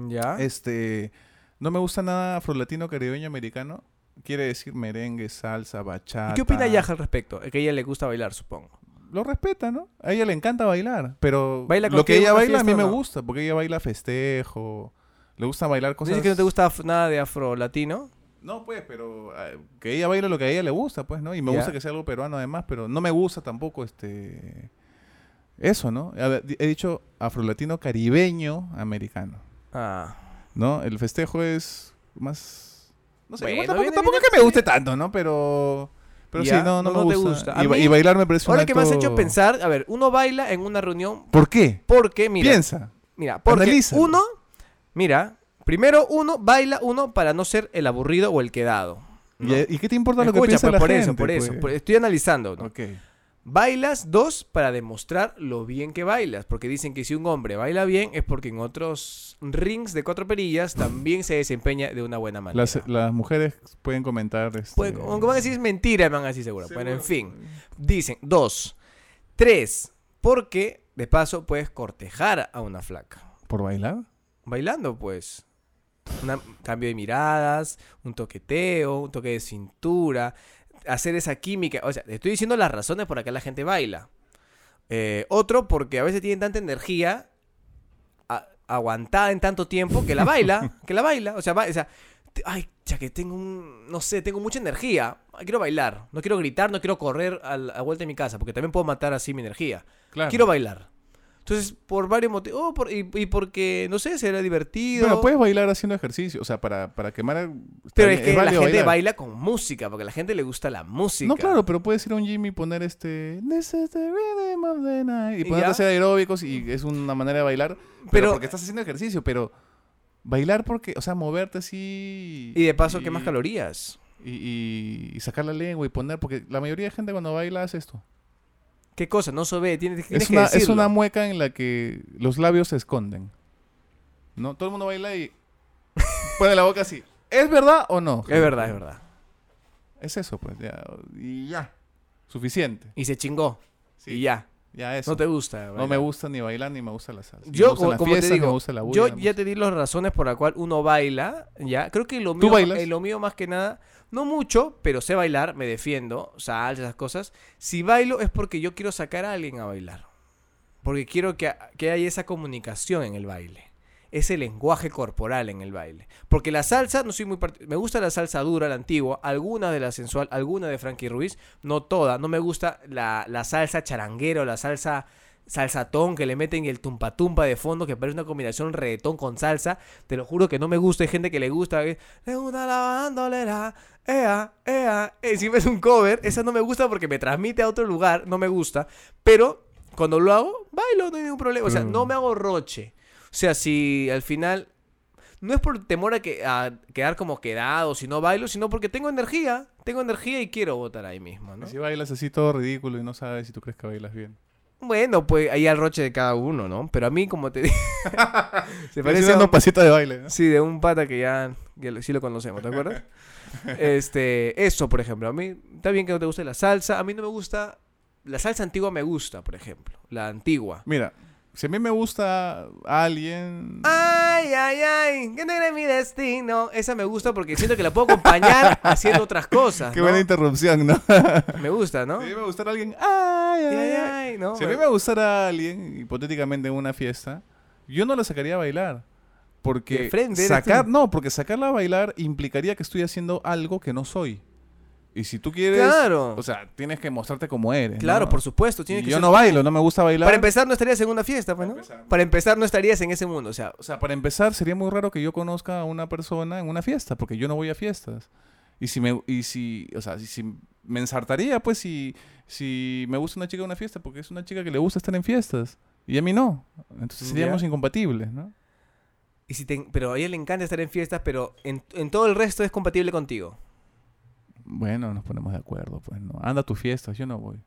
¿Ya? Este, no me gusta nada afrolatino caribeño americano. Quiere decir merengue, salsa, bachata. ¿Y qué opina Yaja al respecto? Es que a ella le gusta bailar, supongo. Lo respeta, ¿no? A ella le encanta bailar, pero ¿Baila lo que ella baila a mí me gusta, porque ella baila festejo, le gusta bailar cosas. ¿Dices que no te gusta nada de afro-latino? No, pues, pero ah, que ella baile lo que a ella le gusta, pues, ¿no? Y me gusta que sea algo peruano además, pero no me gusta tampoco este eso, ¿no? He dicho afrolatino caribeño americano, Ah. ¿no? El festejo es más no sé, Bueno, igual tampoco, es que me guste tanto, ¿no? Pero pero Ya, sí, no, no, no me gusta. Y, ba- mí- y bailar me parece un Ahora que me has acto- hecho pensar, a ver, uno baila en una reunión ¿Por qué? porque, mira, Piensa. mira, porque Analiza. uno, mira, primero uno baila uno para no ser el aburrido o el quedado. ¿no? ¿Y, y qué te importa lo que piensa pues, la por gente? eso, por eso, pues? por- estoy analizando, ¿no? Ok. Bailas, dos, para demostrar lo bien que bailas. Porque dicen que si un hombre baila bien es porque en otros rings de cuatro perillas también se desempeña de una buena manera. Las, las mujeres pueden comentar. Este... Pues, aunque van a decir es mentira, me van a decir seguro. Bueno, en Seguro. fin. Dicen, dos. Tres, porque de paso puedes cortejar a una flaca. ¿Por bailar? Bailando, pues. Un cambio de miradas, un toqueteo, un toque de cintura, hacer esa química. O sea, te estoy diciendo las razones por las que la gente baila. Eh, otro, porque a veces tienen tanta energía a- aguantada en tanto tiempo que la baila, que la baila. O sea, va- o sea, ay, ya que tengo un, no sé, tengo mucha energía. Quiero bailar, no quiero gritar, no quiero correr a la a vuelta de mi casa, porque también puedo matar así mi energía. Claro. Quiero bailar. Entonces, por varios motivos, oh, por- y, y porque, no sé, será divertido. Bueno, puedes bailar haciendo ejercicio, o sea, para, para quemar... el- Pero es que la gente bailar. baila con música, porque a la gente le gusta la música. No, claro, pero puedes ir a un gym y poner este... This is the rhythm of the night", Y Y ponerte a hacer aeróbicos y es una manera de bailar. Pero, Pero- porque estás haciendo ejercicio, pero... Bailar porque, o sea, moverte así... Y de paso, ¿qué más calorías? Y, y- y sacar la lengua y poner... Porque la mayoría de gente cuando baila hace esto. ¿Qué cosa? No se ve, tienes, tienes Es que una, es decirlo. una mueca en la que los labios se esconden. ¿No? Todo el mundo baila y pone la boca así. ¿Es verdad o no? Es verdad, es verdad. Es eso, pues. Ya. Y ya. Suficiente. Y se chingó. Sí, Y ya. Ya eso. No te gusta. No bailar. me gusta ni bailar ni me gusta la salsa. Yo, me gusta como, la como te fiesta, digo, me gusta la bulla, yo no me ya gusta- te di las razones por las cuales uno baila, ya. Creo que lo ¿Tú mío, bailas? eh, lo mío más que nada, no mucho, pero sé bailar, me defiendo, salsa, esas cosas. Si bailo es porque yo quiero sacar a alguien a bailar. Porque quiero que, que haya esa comunicación en el baile. Ese lenguaje corporal en el baile. Porque la salsa, no soy muy Me gusta la salsa dura, la antigua, alguna de la sensual, alguna de Frankie Ruiz, no toda. No me gusta la, la salsa charanguero, la salsa salsatón que le meten el tumpa tumpa de fondo, que parece una combinación reggaetón con salsa. Te lo juro que no me gusta. Hay gente que le gusta. que, Le gusta la. Ea, ea. Encima es un cover. Esa no me gusta porque me transmite a otro lugar. No me gusta. Pero cuando lo hago, bailo, no hay ningún problema. O sea, no me hago roche. O sea, si al final. No es por temor a, que, a quedar como quedado si no bailo, sino porque tengo energía. Tengo energía y quiero votar ahí mismo, ¿no? Y Si bailas así todo ridículo y no sabes si tú crees que bailas bien. Bueno, pues ahí al roche de cada uno, ¿no? Pero a mí, como te digo, se parece a un, pasito de baile. ¿no? sí, de un pata que ya que lo- sí lo conocemos, ¿te acuerdas? este, eso, por ejemplo, a mí está bien que no te guste la salsa, a mí no me gusta la salsa antigua me gusta, por ejemplo, la antigua. Mira, si a mí me gusta alguien... Ay, ay, ay, que no era mi destino. Esa me gusta porque siento que la puedo acompañar haciendo otras cosas. Qué ¿no? buena interrupción, ¿no? Me gusta, ¿no? Si a mí me gustara alguien... Ay, ay, Ay, ay. ay, ¿no? Si a mí me gustara alguien, hipotéticamente en una fiesta, Yo no la sacaría a bailar. Porque frente, sacar, tú. no, porque sacarla a bailar implicaría que estoy haciendo algo que no soy. Y si tú quieres, Claro. o sea, tienes que mostrarte como eres. Claro, ¿no? por supuesto. Tiene Y que yo ser- no bailo, no me gusta bailar. Para empezar, no estarías en una fiesta, pues, ¿no? Para empezar. Para empezar, no estarías en ese mundo. O sea, O sea, para empezar, sería muy raro que yo conozca a una persona en una fiesta, porque yo no voy a fiestas. Y si me, y si, o sea, si, si me ensartaría, pues, si, si me gusta una chica en una fiesta, porque es una chica que le gusta estar en fiestas. Y a mí no. Entonces seríamos Ya. incompatibles, ¿no? Y si te- pero a ella le encanta estar en fiestas, pero en, en todo el resto es compatible contigo. Bueno, nos ponemos de acuerdo, pues, ¿no? Anda a tus fiestas, yo no voy.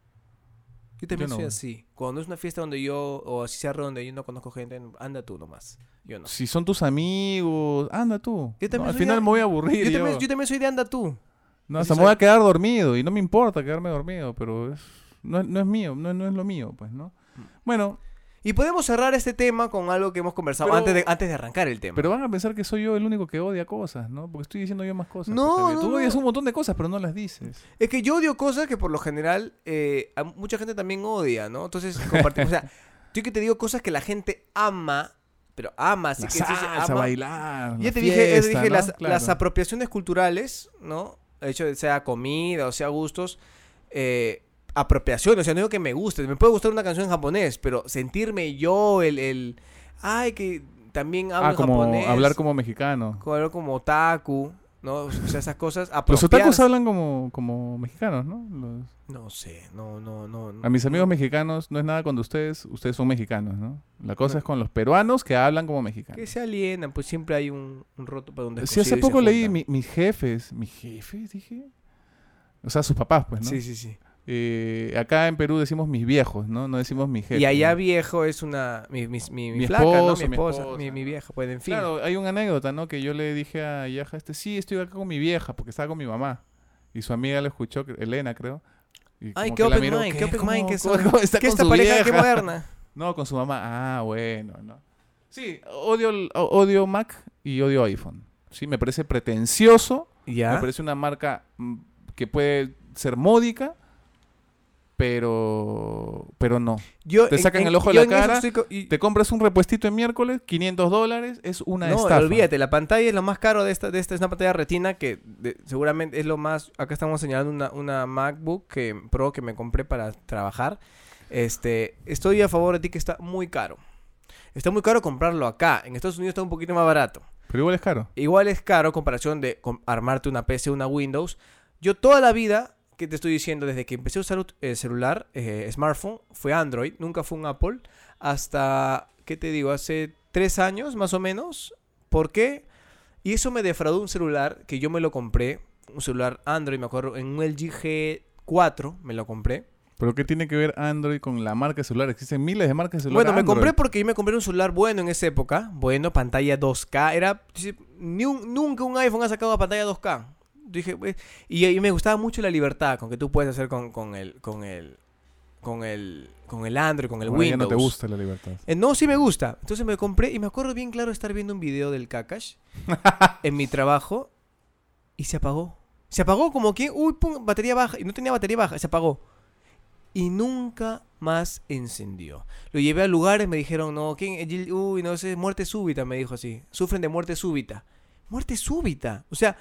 Yo también soy así. Cuando es una fiesta donde yo, o así sea donde yo no conozco gente, anda tú nomás. Yo no. Si son tus amigos, anda tú. Yo No, al final de- me voy a aburrir. Yo yo. también, yo también soy de anda tú. No, hasta me voy a quedar dormido y no me importa quedarme dormido, pero es, no, es- no es mío, no, no es lo mío, pues, ¿no? Mm. Bueno, Y podemos cerrar este tema con algo que hemos conversado Pero- antes, de, antes de arrancar el tema. pero van a pensar que soy yo el único que odia cosas, ¿no? Porque estoy diciendo yo más cosas. No, Tú no. odias un montón de cosas, pero no las dices. Es que yo odio cosas que por lo general eh, a mucha gente también odia, ¿no? Entonces, compartimos. o sea, yo que te digo cosas que la gente ama, pero ama, así La que salsa, ama. bailar, Ya te dije, ya te dije ¿no? las, Claro. las apropiaciones culturales, ¿no? El hecho de sea comida o sea gustos, eh, apropiación, o sea, no digo que me guste, me puede gustar una canción en japonés, pero sentirme yo el, el ay, que también hablo Ah, en como japonés, hablar como mexicano. hablar como otaku, ¿no? O sea, esas cosas, Los otakus hablan como, como mexicanos, ¿no? Los- No sé, no, no, no. a mis amigos mexicanos no es nada cuando ustedes, ustedes son mexicanos, ¿no? La cosa es con los peruanos que hablan como mexicanos. Que se alienan, pues siempre hay un, un roto para donde Sí, hace poco leí mi- mis jefes, mis jefes, dije. O sea, sus papás, pues, ¿no? Sí, sí, sí. Eh, acá en Perú decimos mis viejos, ¿no? No decimos mis jefes. Y allá ¿no? viejo es una. Mi, mi, mi, mi Mi flaca, ¿no? esposo, Mi mi esposa, esposa. mi, mi vieja, pues en fin. Claro, hay una anécdota, ¿no? Que yo le dije a Yaja, este, sí, estoy acá con mi vieja, porque estaba con mi mamá. Y su amiga le escuchó, Elena, creo. y Ay, qué open miró, mind, ¿qué? open ¿Cómo- mind que son? cómo está ¿Qué con esta su pareja qué moderna? No, con su mamá. Ah, bueno, ¿no? Sí, odio, odio Mac y odio iPhone. Sí, me parece pretencioso. Me parece una marca mm, que puede ser módica, pero pero no. Yo te sacan en- el ojo de la cara, estoy y- Te compras un repuestito en miércoles, 500 dólares, es una no, estafa. olvídate, la pantalla es lo más caro de esta, de esta es una pantalla retina que de- seguramente es lo más, acá estamos señalando una, una MacBook que, Pro que me compré para trabajar. Este, estoy a favor de ti que está muy caro. Está muy caro comprarlo acá. En Estados Unidos está un poquito más barato. Pero igual es caro. Igual es caro en comparación de com- armarte una PC, una Windows. Yo toda la vida, que te estoy diciendo, desde que empecé a usar el celular, eh, smartphone, fue Android, nunca fue un Apple. Hasta, ¿qué te digo? Hace tres años más o menos. ¿Por qué? Y eso me defraudó un celular que yo me lo compré. Un celular Android, me acuerdo, en un LG G4 me lo compré. Pero ¿qué tiene que ver Android con la marca de celular? Existen miles de marcas de celular. Bueno, me compré porque yo me compré un celular bueno en esa época. Bueno, pantalla 2K. Era. Ni un- nunca un iPhone ha sacado pantalla 2K. Dije, y, y me gustaba mucho la libertad con que tú puedes hacer con, con el. con el. con el. con el Android, con el Bueno, ya Windows. no te gusta la libertad. Eh, no, sí me gusta. Entonces me compré y me acuerdo bien claro estar viendo un video del Kakash en mi trabajo y se apagó. Se apagó como que, uy, pum, batería baja. Y no tenía batería baja, se apagó. Y nunca más encendió. Lo llevé a lugares, me dijeron, no, ¿quién? Gil- Uy, no sé, muerte súbita, me dijo así. Sufren de muerte súbita. Muerte súbita. O sea,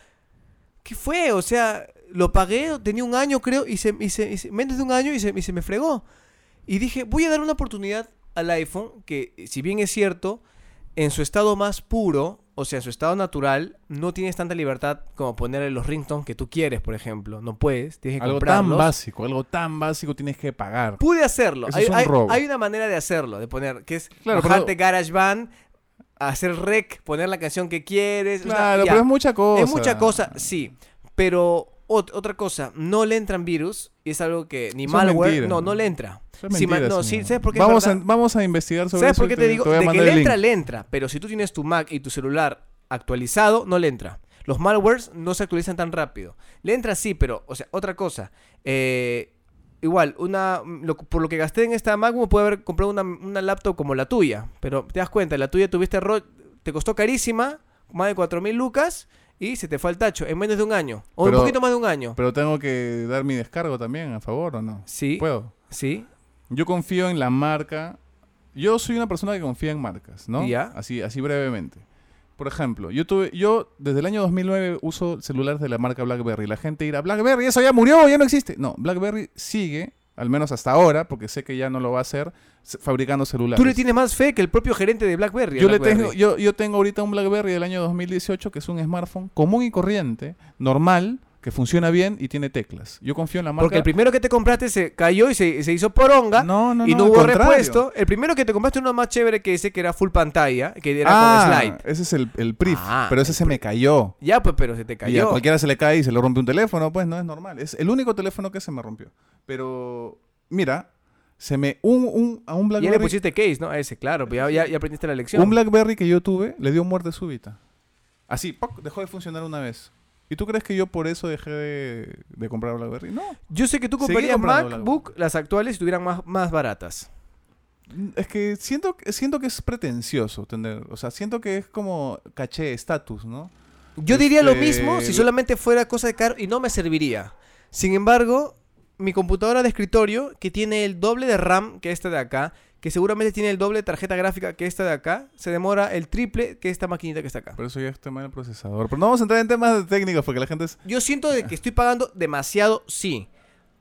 ¿qué fue? O sea, lo pagué, tenía un año creo, y se, y se- y se- menos de un año y se, y se me fregó. Y dije, voy a dar una oportunidad al iPhone, que si bien es cierto, en su estado más puro, o sea, en su estado natural, no tienes tanta libertad como ponerle los ringtones que tú quieres, por ejemplo. No puedes, tienes que Algo tan comprarlos. básico, algo tan básico tienes que pagar. Pude hacerlo. Eso Hay, es un robo. hay una manera de hacerlo, de poner, que es Claro, bajarte GarageBand, hacer rec, poner la canción que quieres. o sea, Claro, pero es mucha cosa. Es mucha cosa, sí. Pero ot- otra cosa, no le entran virus y es algo que ni malware, no, no le entra. No, sí, ¿sabes por qué Vamos, a, vamos a investigar sobre ¿Sabes eso. por qué te digo? De que le entra, le entra. Pero si tú tienes tu Mac y tu celular actualizado, no le entra. Los malwares no se actualizan tan rápido. Le entra sí, pero, o sea, otra cosa. Eh, igual, una lo- por lo que gasté en esta MacBook, puede haber comprado una, una laptop como la tuya. Pero te das cuenta, la tuya tuviste ro- te costó carísima, más de 4.000 lucas, y se te fue al tacho en menos de un año. O Pero- un poquito más de un año. Pero tengo que dar mi descargo también, a favor o no. Sí, ¿Puedo? sí. Yo confío en la marca Yo soy una persona que confía en marcas, ¿no? Ya. Así, así brevemente. Por ejemplo, yo tuve, yo desde el año 2009 uso celulares de la marca BlackBerry. La gente dirá, BlackBerry, eso ya murió, ya no existe. No, BlackBerry sigue, al menos hasta ahora, porque sé que ya no lo va a hacer, fabricando celulares. Tú le tienes más fe que el propio gerente de BlackBerry. yo, le tengo, yo, yo tengo ahorita un BlackBerry del año 2018 que es un smartphone común y corriente, normal, que funciona bien y tiene teclas. Yo confío en la marca. Porque el primero que te compraste se cayó y se, se hizo poronga. no, no, y no, hubo contrario. repuesto. El primero que te compraste uno más chévere que ese que era full pantalla, que era ah, con slide. ese es el, el PRIF, Ah, pero ese se me cayó. Ya, pues, pero se te Y a cayó. cualquiera se le cae y se le rompe un teléfono, pues no es normal. Es el único teléfono que se me rompió. Pero, mira, se me. Un, un, a un Ya le Blackberry. pusiste case, ¿no? A ese, claro. pues ya, ya, ya aprendiste la lección. Un Blackberry que yo tuve le dio muerte súbita. Así, ¡poc! dejó de funcionar una vez. ¿Y tú crees que yo por eso dejé de, de comprar Blackberry? No. Yo sé que tú comprarías MacBook, las actuales, si estuvieran más, más baratas. Es que siento, siento que es pretencioso tener. O sea, siento que es como caché, estatus, ¿no? Yo diría lo Este, mismo si solamente fuera cosa de caro y no me serviría. Sin embargo, mi computadora de escritorio, que tiene el doble de RAM que esta de acá, que seguramente tiene el doble de tarjeta gráfica que esta de acá, se demora el triple que esta maquinita que está acá. Por eso ya es tema del procesador. Pero no vamos a entrar en temas técnicos porque la gente es. Yo siento de que estoy pagando demasiado, sí.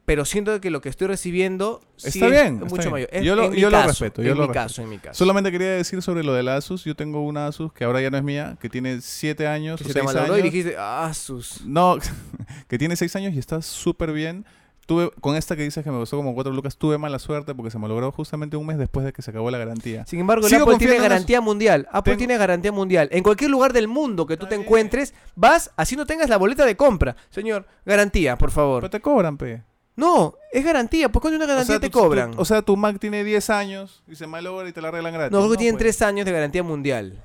Pero siento de que lo que estoy recibiendo sí Está es bien, mucho está mayor. Es- Yo lo- yo lo respeto, yo en lo mi respeto. caso, en mi caso. Solamente quería decir sobre lo del Asus. Yo tengo una Asus que ahora ya no es mía, que tiene 7 años Que o se te 6 malogró años. y dijiste, ah, sus. No, que tiene 6 años y está súper bien. Tuve, con esta que dices que me costó como 4 lucas, tuve mala suerte porque se me logró justamente un mes después de que se acabó la garantía. Sin embargo, el Apple tiene garantía mundial. Apple Tengo- tiene garantía mundial. En cualquier lugar del mundo que tú te encuentres, vas, así no tengas la boleta de compra. Señor, garantía, por favor. Pero te cobran, pe. No, es garantía. ¿Por qué una garantía te tu- cobran? tu- o sea, tu Mac tiene 10 años y se malogra y te la arreglan gratis. no, creo que tienen pues. tres años de garantía mundial.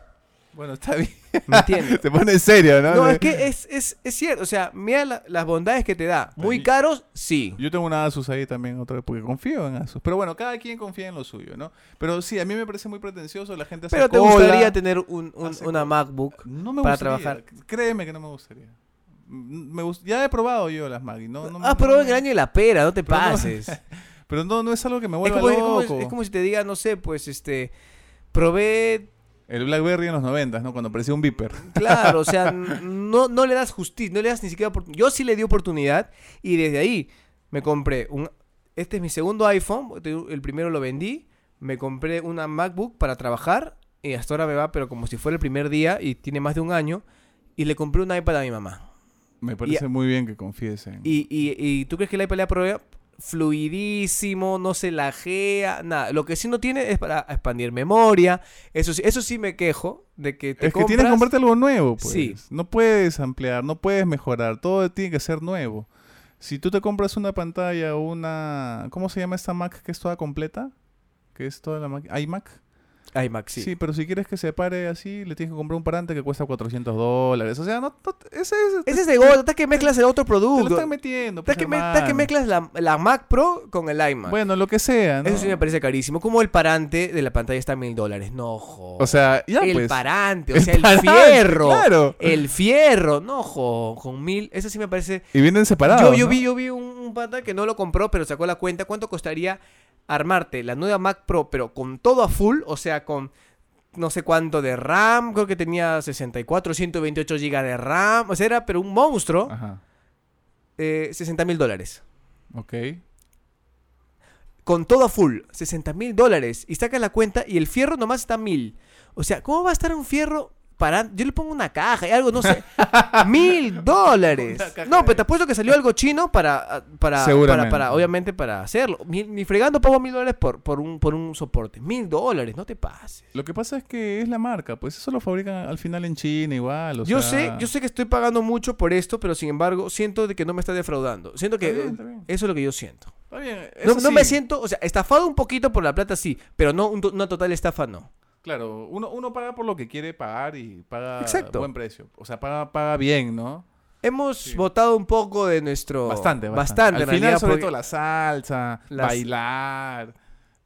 Bueno, está bien. ¿Me entiendes? Se pone en serio, ¿no? No, es que es, es, es cierto. O sea, mira la- las bondades que te da. Muy caros, sí. Yo tengo una Asus ahí también otra vez porque confío en Asus. Pero bueno, cada quien confía en lo suyo, ¿no? Pero sí, a mí me parece muy pretencioso. La gente hace Pero te cola. gustaría tener un, un- hace una cola. MacBook. No me para gustaría. trabajar. Créeme que no me gustaría. Mm, Me gust- Ya he probado yo las Mac y no, no Ah, no- pero en el año de la pera, no te Pero no- pases. Pero no, no es algo que me es, vuelva como, es como- loco. es como si te diga, no sé, pues este. Probé El BlackBerry en los 90, ¿no? Cuando aparecía un Viper. Claro, o sea, no, no le das justicia, no le das ni siquiera opor- Yo sí le di oportunidad y desde ahí me compré un... Este es mi segundo iPhone, el primero lo vendí, me compré una MacBook para trabajar y hasta ahora me va, pero como si fuera el primer día y tiene más de un año, y le compré un iPad a mi mamá. Me parece muy bien que confiesen. Y, y, y tú crees que el iPad le aprueba fluidísimo, no se lajea, nada. Lo que sí no tiene es para expandir memoria. Eso sí, eso sí me quejo de que te es que tienes que comprarte algo nuevo, pues. Sí. No puedes ampliar, no puedes mejorar. Todo tiene que ser nuevo. Si tú te compras una pantalla o una... ¿Cómo se llama esta Mac que es toda completa? Que es toda la Mac... iMac. iMac, Sí. sí. pero si quieres que se pare así, le tienes que comprar un parante que cuesta 400 dólares. O sea, no... no- ese es... Ese es de gordo, está que mezclas el otro Te lo producto. están metiendo. Está pues, que, me- está que mezclas la, la Mac Pro con el iMac. Bueno, lo que sea, ¿no? Eso sí me parece carísimo. Como el parante de la pantalla está a mil dólares. No, jo. O sea, ya el pues. parante, o sea, el parante, fierro. Claro. El fierro, no, jo. Con mil. Eso sí me parece. Y vienen separados, yo, yo ¿no? vi, yo vi un, un pata que no lo compró, pero sacó la cuenta. ¿Cuánto costaría armarte la nueva Mac Pro, pero con todo a full? O sea, con no sé cuánto de RAM. Creo que tenía 64, 128 GB de RAM. O sea, era pero un monstruo. Ajá. Eh, 60 mil dólares. Ok. Con todo a full, 60 mil dólares. Y saca la cuenta y el fierro nomás está mil. O sea, ¿cómo va a estar un fierro para... Yo le pongo una caja y algo, no sé. mil dólares. No, pero te apuesto que salió algo chino para... para Seguramente. Para, para- obviamente para hacerlo. Ni, ni fregando pago mil dólares por, por, un, por un soporte. Mil dólares, no te pases. Lo que pasa es que es la marca, pues eso lo fabrican al final en China igual. o Yo sea- sé, yo sé que estoy pagando mucho por esto, pero sin embargo siento de que no me está defraudando. Siento que Está bien, eh, está bien. eso es lo que yo siento. Está bien, No, eso no me sí. siento, o sea, estafado un poquito por la plata sí, pero no una total estafa no. Claro, uno, uno paga por lo que quiere pagar y paga Exacto. buen precio. O sea, paga, paga bien, ¿no? Hemos Sí. votado un poco de nuestro... Bastante, bastante. Bastante, Al final, sobre porque todo la salsa, Las- bailar.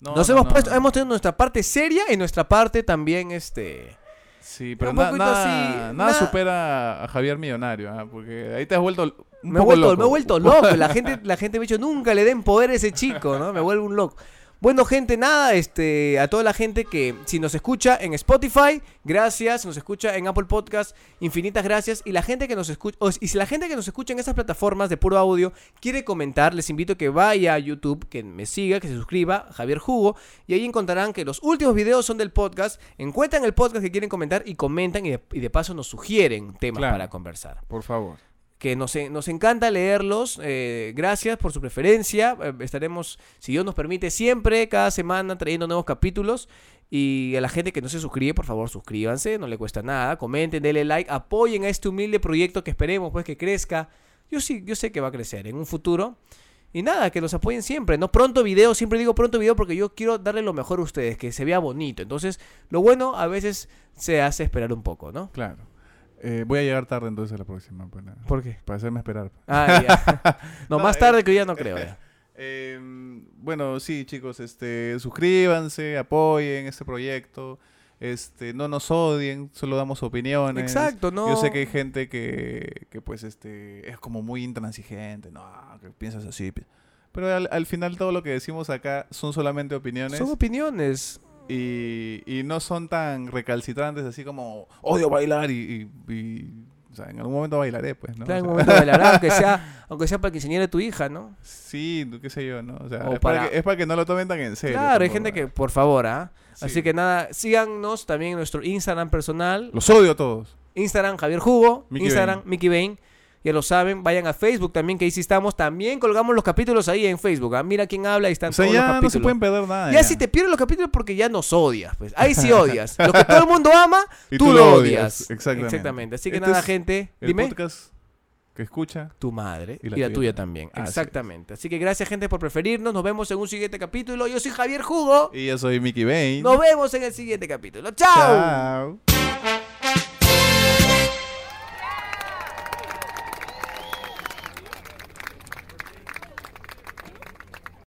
No, nos no, hemos no. puesto, hemos tenido nuestra parte seria y nuestra parte también, este... Sí, pero na- nada, así, nada nada- supera a Javier Millonario, ¿ah? porque ahí te has vuelto un Me he, vuelto, loco. me he vuelto loco. La gente, la gente me ha dicho, nunca le den poder a ese chico, ¿no? Me vuelvo un loco. Bueno, gente, nada, este, a toda la gente que si nos escucha en Spotify, gracias, si nos escucha en Apple Podcast, infinitas gracias. Y la gente que nos escucha, y si la gente que nos escucha en esas plataformas de puro audio quiere comentar, les invito a que vaya a YouTube, que me siga, que se suscriba, Javier Jugo, y ahí encontrarán que los últimos videos son del podcast. Encuentran el podcast que quieren comentar y comentan y de, y de paso nos sugieren temas Claro. para conversar Por favor. Que nos, encanta leerlos. eh, gracias por su preferencia. eh, estaremos, si Dios nos permite, siempre, cada semana trayendo nuevos capítulos. Y a la gente que no se suscribe, por favor, suscríbanse, no le cuesta nada. Comenten, denle like, apoyen a este humilde proyecto que esperemos pues que crezca. Yo sí, yo sé que va a crecer en un futuro. Y nada, que los apoyen siempre, ¿no? Pronto video, siempre digo pronto video porque yo quiero darle lo mejor a ustedes, que se vea bonito. Entonces, lo bueno a veces se hace esperar un poco, ¿no? Claro. Eh, voy a llegar tarde entonces a la próxima. Para, ¿Por qué? para hacerme esperar. Ah, ya. No, No, más eh. tarde que ya no creo. ya. Eh, bueno, sí, chicos, este, suscríbanse, apoyen este proyecto, este, no nos odien, solo damos opiniones. Exacto, no. Yo sé que hay gente que, que pues, este, es como muy intransigente, no, que piensas así. Pero al, al final todo lo que decimos acá son solamente opiniones Son opiniones. Y, y no son tan recalcitrantes así como odio bailar y, y- y, o sea, en algún momento bailaré, pues, ¿no? Claro, en sea, momento bailará, aunque sea, aunque sea para que enseñe a tu hija, ¿no? Sí, qué sé yo, ¿no? O sea, O es, para... para- que, es para que no lo tomen tan en serio. Claro, hay gente que, por favor, ¿ah? Sí. Así que nada, síganos también en nuestro Instagram personal. Los odio a todos. Instagram Javier Jugo, Mickey Instagram. Mickey Bain. Ya lo saben, vayan a Facebook también, que ahí sí estamos. También colgamos los capítulos ahí en Facebook. ¿ah? Mira quién habla, ahí están O sea, todos los ya no capítulos. se pueden perder nada. ya si te pierdes los capítulos porque ya nos odias, pues. Ahí sí odias. Lo que todo el mundo ama, tú, tú lo odias. odias, exactamente. Así que Este nada, gente, El dime. podcast que escucha. Tu madre y Y la, tuya, tuya también. Exactamente. Así que gracias, gente, por preferirnos. Nos vemos en un siguiente capítulo. Yo soy Javier Jugo. Y yo soy Mickey Bain. Nos vemos en el siguiente capítulo. ¡Chao! Chao.